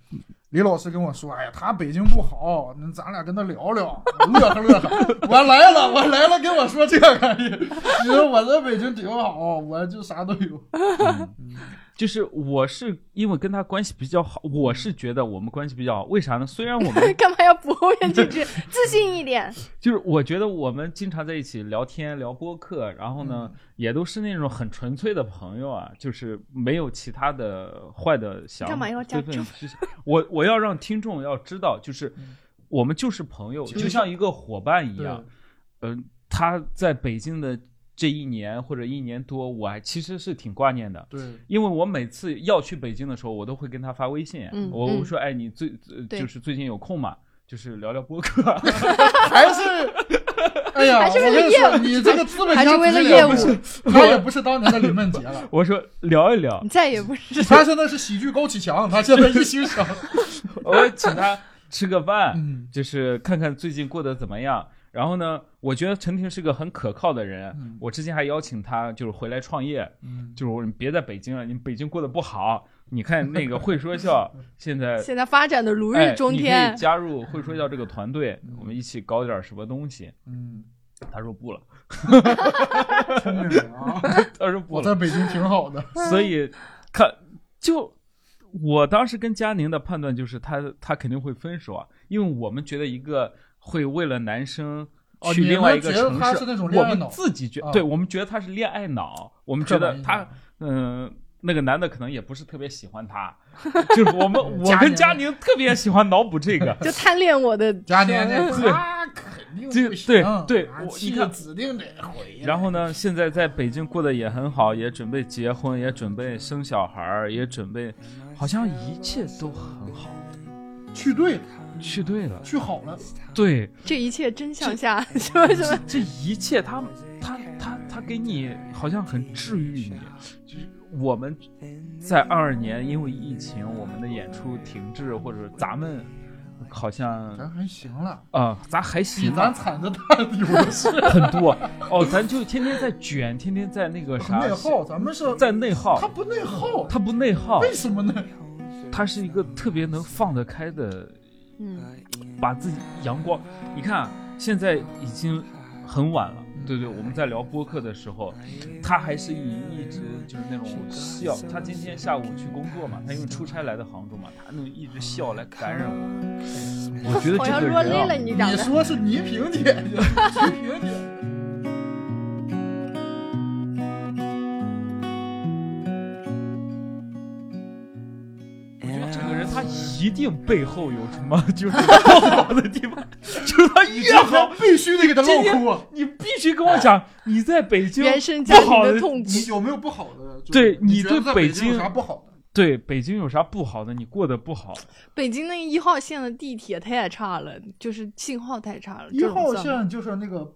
李老师跟我说：“哎呀，他北京不好，那咱俩跟他聊聊，乐呵乐呵。”我来了，我来了，跟我说这个，你说我在北京挺好，我就啥都有。就是我是因为跟他关系比较好，我是觉得我们关系比较好。为啥呢？虽然我们 干嘛要补后面几句？自信一点。就是我觉得我们经常在一起聊天、聊播客，然后呢，也都是那种很纯粹的朋友啊，就是没有其他的坏的想法。干嘛要加对对就是我我要让听众要知道，就是我们就是朋友，就就像一个伙伴一样。嗯、他在北京的这一年或者一年多，我还其实是挺挂念的。对，因为我每次要去北京的时候，我都会跟他发微信，我会说，哎，你最呃就是最近有空吗？就是聊聊播客，还是，哎呀，还是为了我跟你说业务你这个资本家还是为了业务 他也不是当年的李梦洁了。我说聊一聊你，再也不是他现在是喜剧高启强，他现在一心想，我请他吃个饭，嗯就是看看最近过得怎么样。然后呢，我觉得陈婷是个很可靠的人。嗯我之前还邀请他就是回来创业，嗯，就是我说你别在北京了，你北京过得不好。你看那个会说笑 现在现在发展的如哎日中你可天以。加入会说笑这个团队，我们一起搞点什么东西。嗯，他说不了，聪明人啊！他说不了。我在北京挺好的。所以看就我当时跟佳宁的判断就是他他肯定会分手啊，因为我们觉得一个会为了男生去另外一个们觉得城市，他是那种恋我们自己觉、啊对我们觉得他是恋爱脑，我们觉得他象嗯。那个男的可能也不是特别喜欢他，就是我们 我跟佳宁特别喜欢脑补这个，就贪恋我的佳年天那对对对他我你看指定得回来。然后呢，现在在北京过得也很好，也准备结婚，也准备生小孩，也准备，好像一切都很好，去对了，去对了，去好了，对，这一切真相下，什么什么？这一切他他他他给你好像很治愈你，就是我们在二二年因为疫情，我们的演出停滞，或者咱们好像咱还行了，啊、咱还行。啊，咱惨的太有的是。很多。哦，咱就天天在卷，天天在那个啥内耗，咱们是在内耗。他，不内耗，他不内耗，为什么呢？他是一个特别能放得开的，嗯，把自己阳光。你看啊，现在已经很晚了，对对，我们在聊播客的时候，他还是以一直就是那种笑。他今天下午去工作嘛，他因为出差来的杭州嘛，他能一直笑来感染我。我觉得好这个人啊，你。说是倪萍姐姐，倪萍姐一定背后有什么就是不好的地方，就是他越好必须得给他今天唠哭。你必须跟我讲你在北京原生家庭不好的的痛苦，你有没有不好的？对你对你觉得北北京有啥不好的？对北京有啥不好的？你过得不好，北京那一号线的地铁太差了，就是信号太差了。一号线就是那个，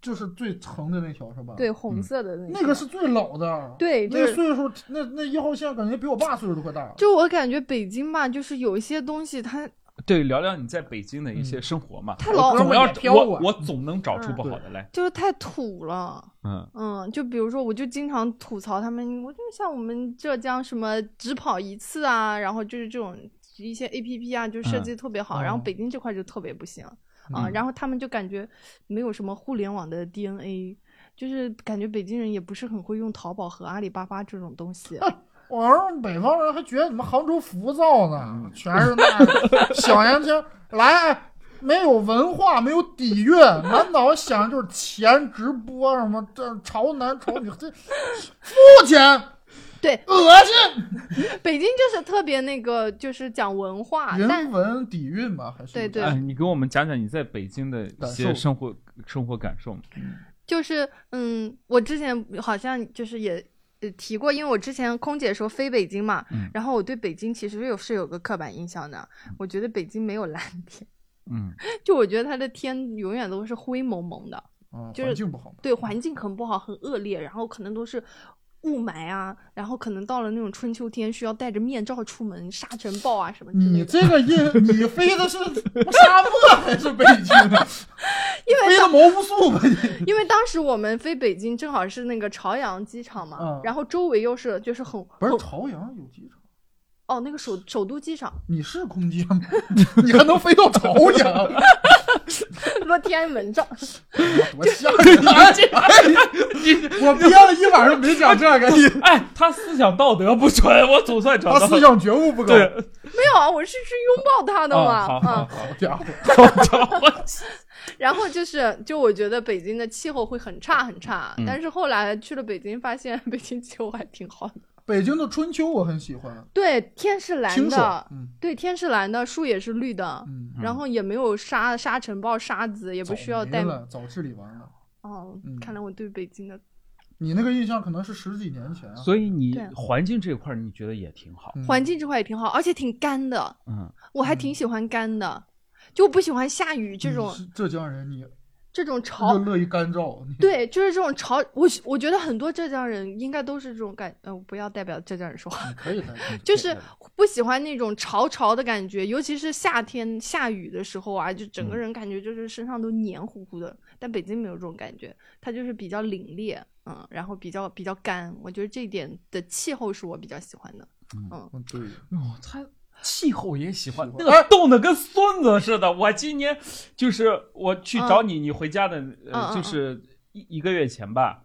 就是最长的那条是吧？对，红色的那那个是最老的。对，那就是个岁数，那那一号线感觉比我爸岁数都快大了。就我感觉北京吧，就是有一些东西它对，聊聊你在北京的一些生活嘛。太老我总要我我总能找出不好的来。就是太土了。嗯，嗯，就比如说，我就经常吐槽他们，我就像我们浙江什么只跑一次啊，然后就是这种一些 A P P 啊，就设计特别好，然后嗯北京这块就特别不行啊、嗯然后他们就感觉没有什么互联网的 DNA，就是感觉北京人也不是很会用淘宝和阿里巴巴这种东西。我说北方人还觉得你们杭州浮躁呢，全是那 小年轻来，没有文化，没有底蕴，满脑子想就是钱直播什么这潮男潮女，这肤浅 对，恶心，北京就是特别那个，就是讲文化，但人文底蕴吧，还是对对哎，你给我们讲讲你在北京的一些生活生活感受。就是嗯，我之前好像就是也呃提过，因为我之前空姐说飞北京嘛，嗯然后我对北京其实有是有个刻板印象的，我觉得北京没有蓝天，嗯，就我觉得它的天永远都是灰蒙蒙的，嗯，就是环境不好。对，环境很不好，很恶劣，然后可能都是。雾霾啊，然后可能到了那种春秋天，需要戴着面罩出门，沙尘暴啊什么之类的。你这个 印，你飞的是沙漠还是北京？因为飞的毛乌素吧你？因为当时我们飞北京正好是那个朝阳机场嘛，嗯然后周围又是就是很不是朝阳有机场，哦，那个首首都机场，你是空姐吗？你还能飞到朝阳？落天安门上，多吓人！哎我憋了一晚上没讲这个，你哎，他思想道德不纯，我总算找到了。他思想觉悟不高。对，没有啊，我是去拥抱他的哦嘛，好好嗯，好家伙，好家伙，然后就是，就我觉得北京的气候会很差很差，嗯但是后来去了北京，发现 北京气候还挺好的。北京的春秋我很喜欢，对，天是蓝的。，嗯。对，天是蓝的，树也是绿的，嗯，然后也没有沙沙尘暴、沙子，也不需要带。早没了，早治理完了。哦嗯，看来我对北京的你那个印象可能是十几年前啊。所以你环境这块儿你觉得也挺好，嗯。环境这块也挺好，而且挺干的，嗯，我还挺喜欢干的，就不喜欢下雨这种。浙江人，你这种潮。乐于干燥。对，就是这种潮，我我觉得很多浙江人应该都是这种感，呃，不要代表浙江人说话，可以的，就是不喜欢那种潮潮的感觉，尤其是夏天下雨的时候啊，就整个人感觉就是身上都黏糊糊的。但北京没有这种感觉，它就是比较凛冽，嗯，然后比较比较干。我觉得这一点的气候是我比较喜欢的。嗯，嗯，对，哦，他气候也喜欢，那哎个冻得跟孙子似的。我今年就是我去找你，你回家的，呃，就是一一个月前吧，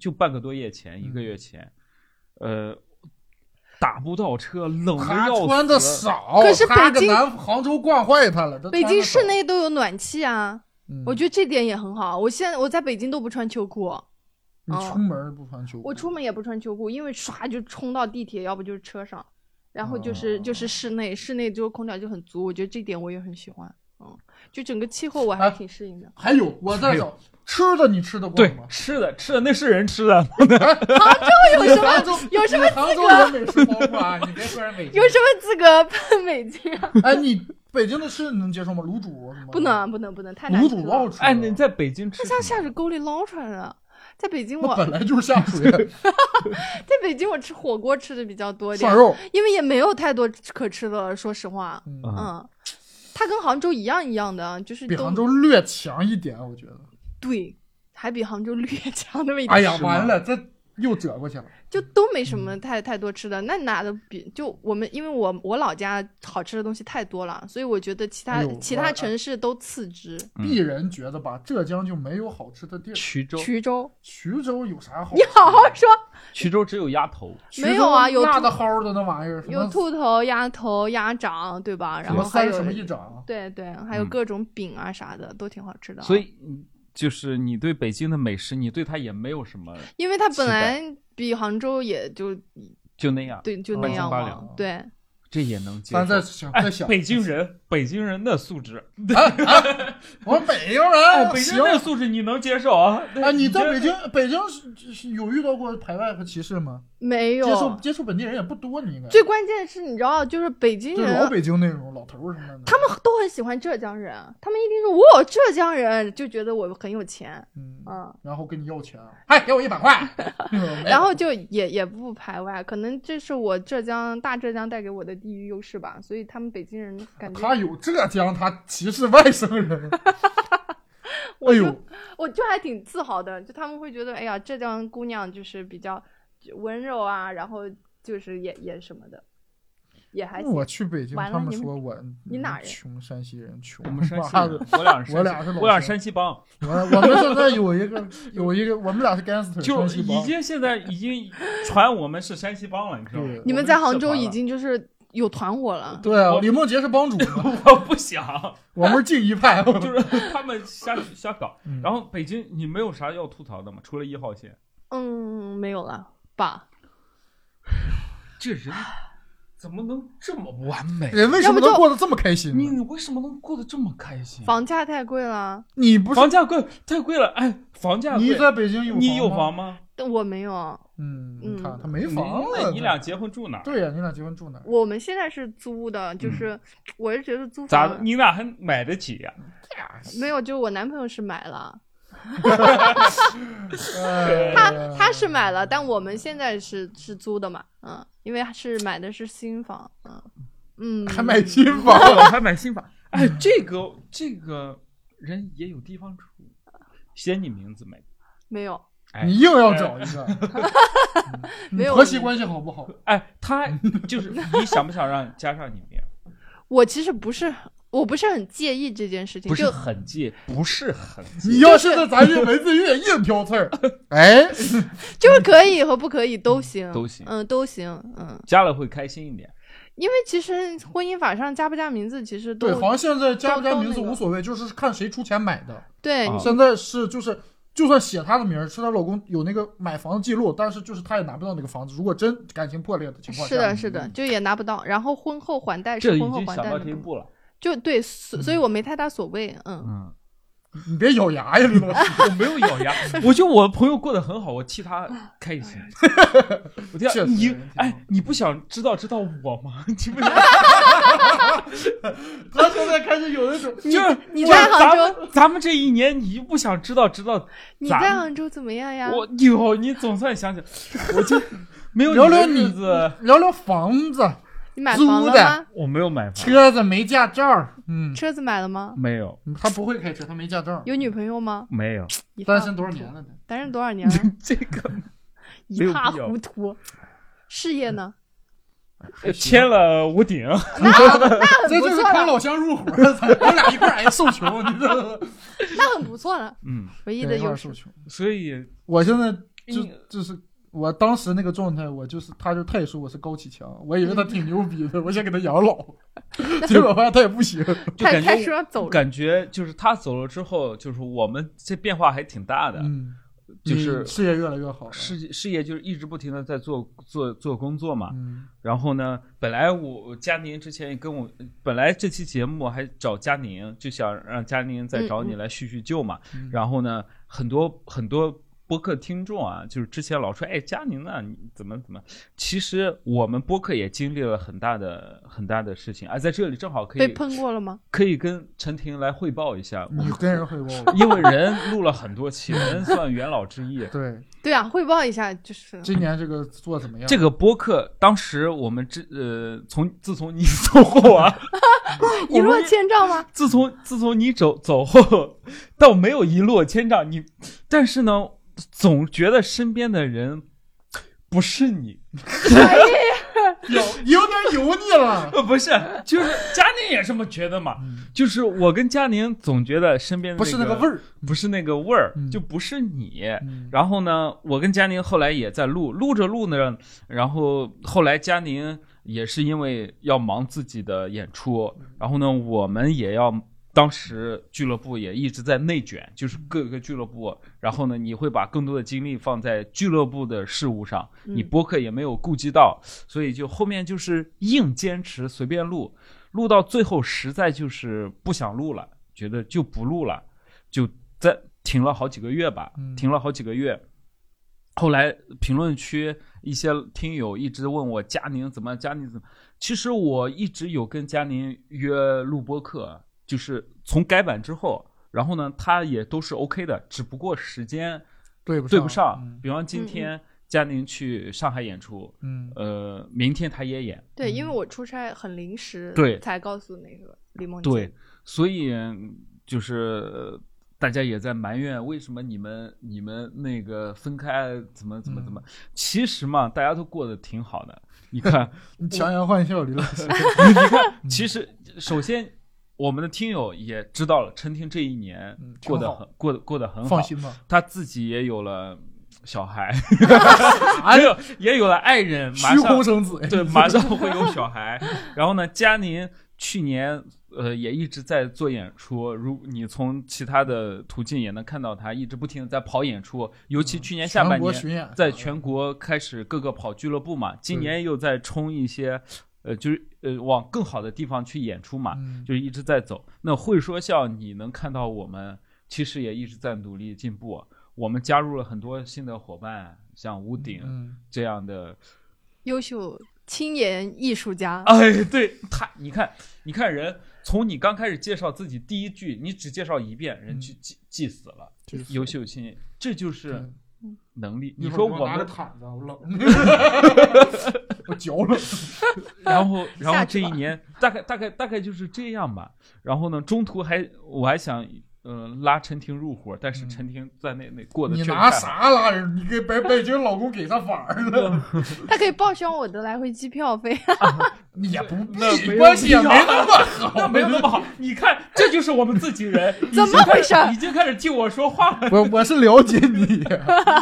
就半个多月前，一个嗯月前，呃，打不到车，冷的他要穿的死。少，可是北京南杭州惯坏他了。北京室穿得少，内都有暖气啊，嗯我觉得这点也很好。我现在我在北京都不穿秋裤，你哦出门不穿秋裤，我出门也不穿秋裤，因为唰就冲到地铁，要不就是车上，然后就是、哦就是室内，室内就空调就很足，我觉得这点我也很喜欢。嗯，就整个气候我还哎挺适应的。还有我在吃的，你吃得对惯吗？，吃的吃的那是人吃的，有什么杭州有什么你杭州人美食丰富啊！你别说人北京有什么资格喷北京啊？哎，你北京的吃你能接受吗？卤煮什么？不能不能不能，太难卤吃了。煮老好吃了。哎，你在北京吃它像下水沟里捞出来的。在北京我本来就是下水 在北京我吃火锅吃的比较多一点涮，肉，因为也没有太多可吃的了，说实话。嗯，嗯嗯，它跟杭州一样一样的，就是比杭州略强一点，我觉得。对，还比杭州略 强那么一点。哎呀，完了，这又折过去了。就都没什嗯么太太多吃的，那哪的比就我们，因为我我老家好吃的东西太多了，所以我觉得其他、哎其他城市都次之。嗯鄙人觉得吧，浙江就没有好吃的地儿。衢州，衢州，衢州有啥好？你好好说，衢州只有鸭头，没有啊有州辣的蒿的那玩意儿，有兔头、鸭头、鸭掌，对吧？然后还有什么一掌，对对，还有嗯各种饼啊啥的，都挺好吃的啊。所以嗯就是你对北京的美食，你对它也没有什么，因为它本来比杭州也就就那样，对就哦那样嘛对。这也能接咱再受。哎想再，想。北京人，北京人的素质，我北京哎，人，北京行人的素质你能接受啊？哎，你在北京，北京是是有遇到过排外和歧视吗？没有接受接触本地人也不多，你应该。最关键是你知道，就是北京对人老北京那种老头什么的，他们都很喜欢浙江人，他们一听说我浙江人，就觉得我很有钱，嗯，嗯，然后跟你要钱，哎，给我一百块，然后就也也不排外，可能这是我浙江大浙江带给我的地域优势吧，所以他们北京人感觉他有浙江，他歧视外省人。我就、哎呦，我就还挺自豪的，就他们会觉得，哎呀，浙江姑娘就是比较温柔啊，然后就是也也什么的，也还行。我去北京，他们完了你说我你哪人穷，山西人穷。我们山西人，我俩是我俩是我俩山西帮，我我们现在有一个有一个，我们俩是 gangster，就山西帮已经现在已经传我们是山西帮了，你知道吗？你们在杭州已经就是有团伙了，对啊，李梦洁是帮主，我不想，我们是进一派。就是他们瞎瞎搞。嗯然后北京，你没有啥要吐槽的吗？除了一号线，嗯，没有了吧？这人怎么能这么完美？人为什么能过得这么开心呢？你为什么能过得这么开心？房价太贵了，你不是房价贵太贵了，哎，房价贵。你在北京有你有房？吗？我没有。嗯，嗯你看他没房那了。你俩结婚住哪儿？对呀，你俩结婚住哪儿？我们现在是租的，就是、我是觉得租房咋？你俩还买得起呀？没有，就我男朋友是买了，哎 他他是买了，但我们现在是是租的嘛，嗯，因为是买的是新房，嗯。嗯，还买新房，我还买新房。哎，这个这个人也有地方住，写你名字没？没有，哎。你硬要找一个，没有。婆媳关系好不好？哎，他就是你想不想让加上你名？我其实不是，我不是很介意这件事情，不是就很介，不是很介你要是在咱这文字狱硬挑刺儿，哎，就是可以和不可以都行，都行嗯，都行，嗯，加了会开心一点。因为其实婚姻法上加不加名字，其实都对，好像现在加不加名字无所谓，就是看谁出钱买的。对啊现在是就是，就算写她的名儿，是她老公有那个买房记录，但是就是她也拿不到那个房子。如果真感情破裂的情况下，是的，是的，就也拿不到。然后婚后还贷是已婚后经想到还贷的部分，这一步了。就对，所所以我没太大所谓，嗯，嗯，你别咬牙呀，李老师。我没有咬牙，我觉得我朋友过得很好，我替他开心。我替他，确实你哎，你不想知道知道我吗？你不想？他现在开始有那种，就是你就是在杭州咱们这一年，你不想知道知道你在杭州怎么样呀？我有，你总算想起来，我就没有聊聊你子，聊聊房子、你的房了吗？我没有买房，车子没驾照，嗯，车子买了吗？没有他不会开车，他没驾照，有女朋友吗？没有单身多少年了呢？单身多少年了？这个 一塌糊涂。事业呢？签了屋顶，那这就是坑老乡入伙，我俩一块儿哎受穷，你知道吗？那很不错了，嗯，唯一的优势。一块儿受穷。所以我现在就嗯就是我当时那个状态，我就是他就他也说我是高启强，我以为他挺牛逼的，我想给他养老，结果发现他也不行。他他就感觉说走，感觉就是他走了之后，就是我们这变化还挺大的，嗯，就是事业越来越好了。事事业就是一直不停的在做做做工作嘛。嗯然后呢，本来我佳宁之前也跟我，本来这期节目还找佳宁，就想让佳宁再找你来叙叙旧嘛。嗯然后呢，很多很多播客听众啊，就是之前老说，哎，佳宁呢，你怎么怎么？其实我们播客也经历了很大的很大的事情，啊，在这里正好可以被以喷过了吗？可以跟陈婷来汇报一下，你跟人汇报。因为人录了很多期，人算元老之一。对，对啊，汇报一下就是。今年这个做怎么样？这个播客当时我们之呃，从自从你走后啊，一落千丈吗？自从自从你走走后，倒没有一落千丈。你，但是呢，总觉得身边的人不是你，有有点油腻了。呃，不是，就是佳宁也这么觉得嘛。就是我跟佳宁总觉得身边的不是那个味儿，儿。不是那个味儿，嗯就不是你。嗯然后呢，我跟佳宁后来也在录，录着录呢，然后后来佳宁也是因为要忙自己的演出，然后呢，我们也要。当时俱乐部也一直在内卷，就是各个俱乐部，然后呢，你会把更多的精力放在俱乐部的事务上，你嗯。播客也没有顾及到，所以就后面就是硬坚持随便录，录到最后实在就是不想录了，觉得就不录了，就在停了好几个月吧，嗯。停了好几个月。后来评论区一些听友一直问我佳宁怎么佳宁怎么，其实我一直有跟佳宁约录播课，就是从改版之后，然后呢他也都是 OK 的，只不过时间对不对不上。嗯比方今天佳宁去上海演出，嗯，呃，明天他也演，对，因为我出差很临时，对才告诉那个李梦洁。对，所以嗯就是呃大家也在埋怨，为什么你们你们那个分开怎么怎么怎么？其实嘛，大家都过得挺好的。你 看，你强颜欢笑，李老师。你看，其实首先我们的听友也知道了，陈婷这一年过得很过得过得很好，放心吧。他自己也有了小孩，也有 也有了爱人，马虚上空生子。对，马上会有小孩。然后呢，佳宁去年呃也一直在做演出，如你从其他的途径也能看到他一直不停的在跑演出，尤其去年下半年，在全国开始各个跑俱乐部嘛，今年又在冲一些。呃，就是呃，往更好的地方去演出嘛，嗯就是一直在走。那会说笑，你能看到我们其实也一直在努力进步。我们加入了很多新的伙伴，像屋顶嗯，这样的优秀青年艺术家。哎，对他，你看，你看人，从你刚开始介绍自己第一句，你只介绍一遍，人去记记死了。就是优秀青年，这就是嗯能力。你说我们，毯子，我冷，我脚冷。然后，然后这一年大概大概大概就是这样吧。然后呢，中途还我还想，呃拉陈婷入伙，但是嗯陈婷在那那过得你拿啥拉人？你给北北京老公给啥反儿了？他可以报销我的来回机票费。你也不必关系也没那么好，没有那么好。你看，这就是我们自己人。怎么回事已经开始替我说话了。我我是了解你，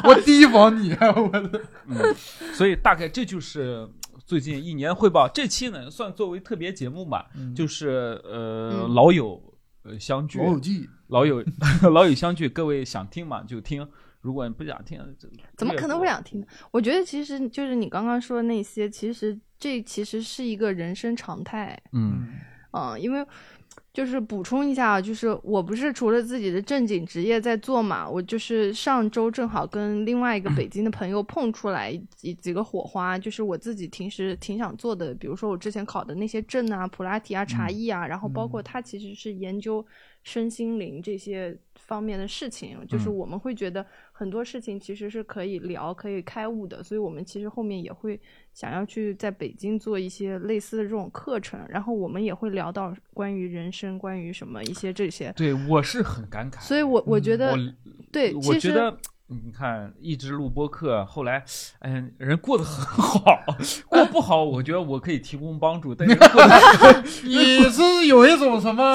我提防你，我的嗯，所以大概这就是最近一年汇报。这期呢，算作为特别节目吧，就是呃、嗯老友呃相聚，老友记，老友 老友相聚，各位想听嘛就听，如果你不想听，这怎么可能会想听呢？我觉得其实就是你刚刚说的那些，其实这其实是一个人生常态。嗯。嗯，因为就是补充一下啊，就是我不是除了自己的正经职业在做嘛，我就是上周正好跟另外一个北京的朋友碰出来几几个火花，就是我自己平时挺想做的，比如说我之前考的那些证啊、普拉提啊、茶艺啊，然后包括他其实是研究身心灵这些方面的事情，就是嗯我们会觉得很多事情其实是可以聊、可以开悟的，所以我们其实后面也会想要去在北京做一些类似的这种课程，然后我们也会聊到关于人生、关于什么一些这些，对我是很感慨。所以我我觉得、我对，我其实觉得。你看，一直录播客，后来，哎，人过得很好，过不好，我觉得我可以提供帮助，但是过得 你是有一种什么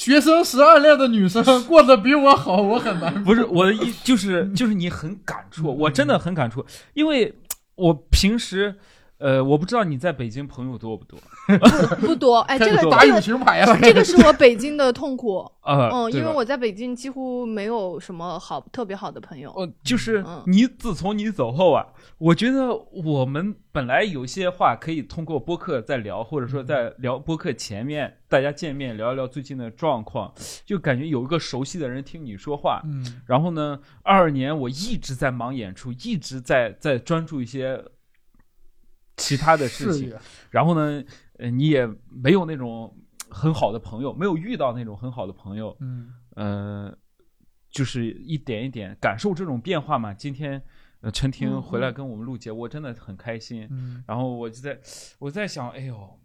学生时暗恋的女生 过得比我好，我很难。不是我的意，就是就是你很感触，我真的很感触，因为我平时，呃，我不知道你在北京朋友多不多，不多，哎，这个打友这个情牌了，这个是我北京的痛苦，呃，嗯，因为我在北京几乎没有什么好特别好的朋友，呃，就是嗯你自从你走后啊，我觉得我们本来有些话可以通过播客再聊，或者说在聊播客前面大家见面聊一聊最近的状况，就感觉有一个熟悉的人听你说话。嗯，然后呢，二二年我一直在忙演出，一直在在专注一些其他的事情。然后呢，呃，你也没有那种很好的朋友，没有遇到那种很好的朋友。嗯呃，就是一点一点感受这种变化嘛。今天，呃，陈婷嗯回来嗯跟我们录节，我真的很开心。嗯然后我就在我在想，哎呦，就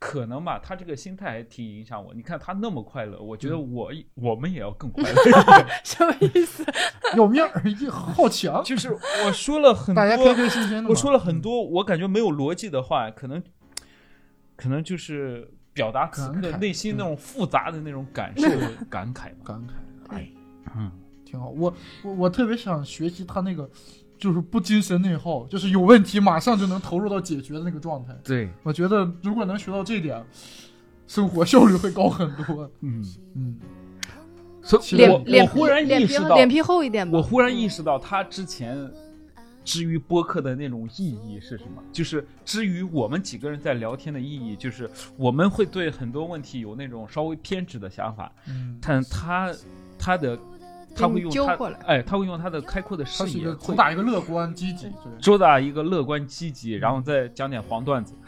可能吧，他这个心态还挺影响我。你看他那么快乐，我觉得我、我们也要更快乐。什么意思？有面儿，一好强，就是我说了很大家开多，开心心的。我说了很多我感觉没有逻辑的话，可能可能就是表达此刻感慨内心那种复杂的那种感受感慨吧。感慨，对，嗯。挺好。我我我特别想学习他那个，就是不精神内耗，就是有问题马上就能投入到解决的那个状态。对，我觉得如果能学到这一点，生活 效率会高很多。嗯，嗯，所以脸我脸我忽然脸意识到，皮脸皮厚一点吧。我忽然意识到他之前至于播客的那种意义是什么，就是至于我们几个人在聊天的意义，就是我们会对很多问题有那种稍微偏执的想法，嗯，但他他的他会用他来哎，他会用他的开阔的视野，主打一个乐观积极，主打一个乐观积极，然后再讲点黄段子。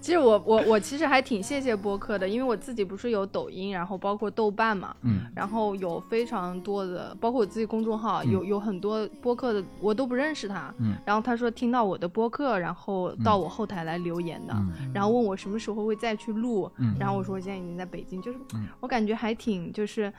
其实我我我其实还挺谢谢播客的，因为我自己不是有抖音，然后包括豆瓣嘛，嗯然后有非常多的，包括我自己公众号，有有很多播客的我都不认识他，嗯然后他说听到我的播客，然后到我后台来留言的，嗯然后问我什么时候会再去录，嗯然后我说我现在已经在北京，就是嗯我感觉还挺就是。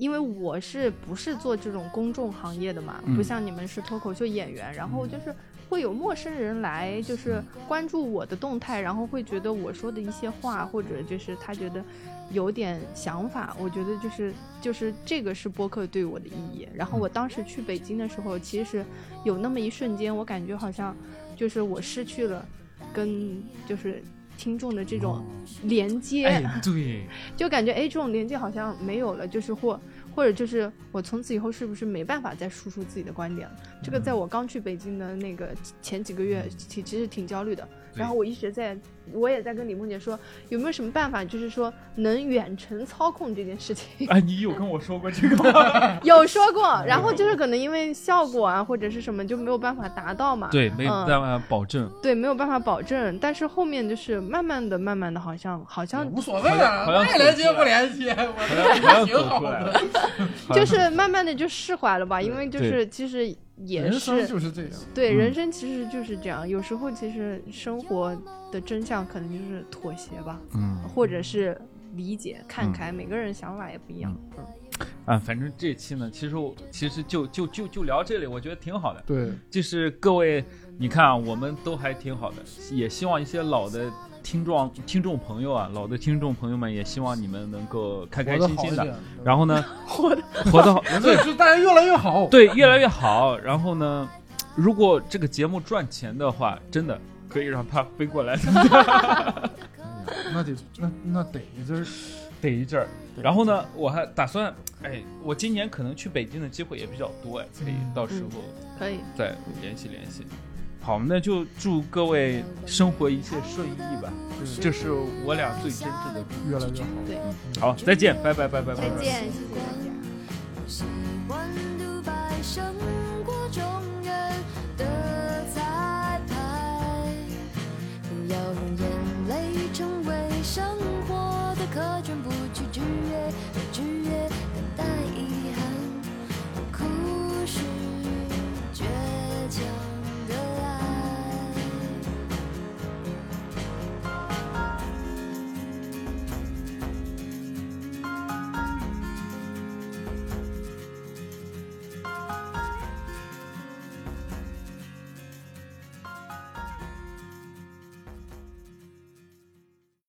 因为我是不是做这种公众行业的嘛，嗯不像你们是脱口秀演员，然后就是会有陌生人来，就是关注我的动态，然后会觉得我说的一些话，或者就是他觉得有点想法，我觉得就是就是这个是播客对我的意义。然后我当时去北京的时候，其实有那么一瞬间，我感觉好像就是我失去了跟就是听众的这种连接。哎，对，就感觉哎，这种连接好像没有了，就是或或者就是我从此以后是不是没办法再输出自己的观点了？这个在我刚去北京的那个前几个月，其其实挺焦虑的。然后我一直在，我也在跟李梦洁说，有没有什么办法，就是说能远程操控这件事情？哎，你有跟我说过这个吗？有说过，然后就是可能因为效果啊或者是什么就没有办法达到嘛。对，没有嗯办法保证。对，没有办法保证。但是后面就是慢慢的、慢慢的，好像好像无所谓了，爱连接不联接，我好像好像挺好的。了，就是慢慢的就释怀了吧，因为就是其实也人生是就是这样，对，嗯人生其实就是这样。有时候其实生活的真相可能就是妥协吧，嗯或者是理解、看开，每个人想法也不一样。嗯啊，反正这期呢，其实我其实就就就就聊这里，我觉得挺好的。对，就是各位，你看啊，我们都还挺好的，也希望一些老的听众听众朋友啊，老的听众朋友们，也希望你们能够开开心心的。然后呢，活 的活得好，对，就大家越来越好。对，越来越好。然后呢，如果这个节目赚钱的话，真的可以让它飞过来 那得那那得这儿得一阵儿。然后呢，我还打算，哎，我今年可能去北京的机会也比较多，哎，可以到时候可以，再联系联系。好，那就祝各位生活一切顺意吧。这是我俩最真挚的，越来越好。对，好，再见，拜拜，拜拜，拜拜。倔强。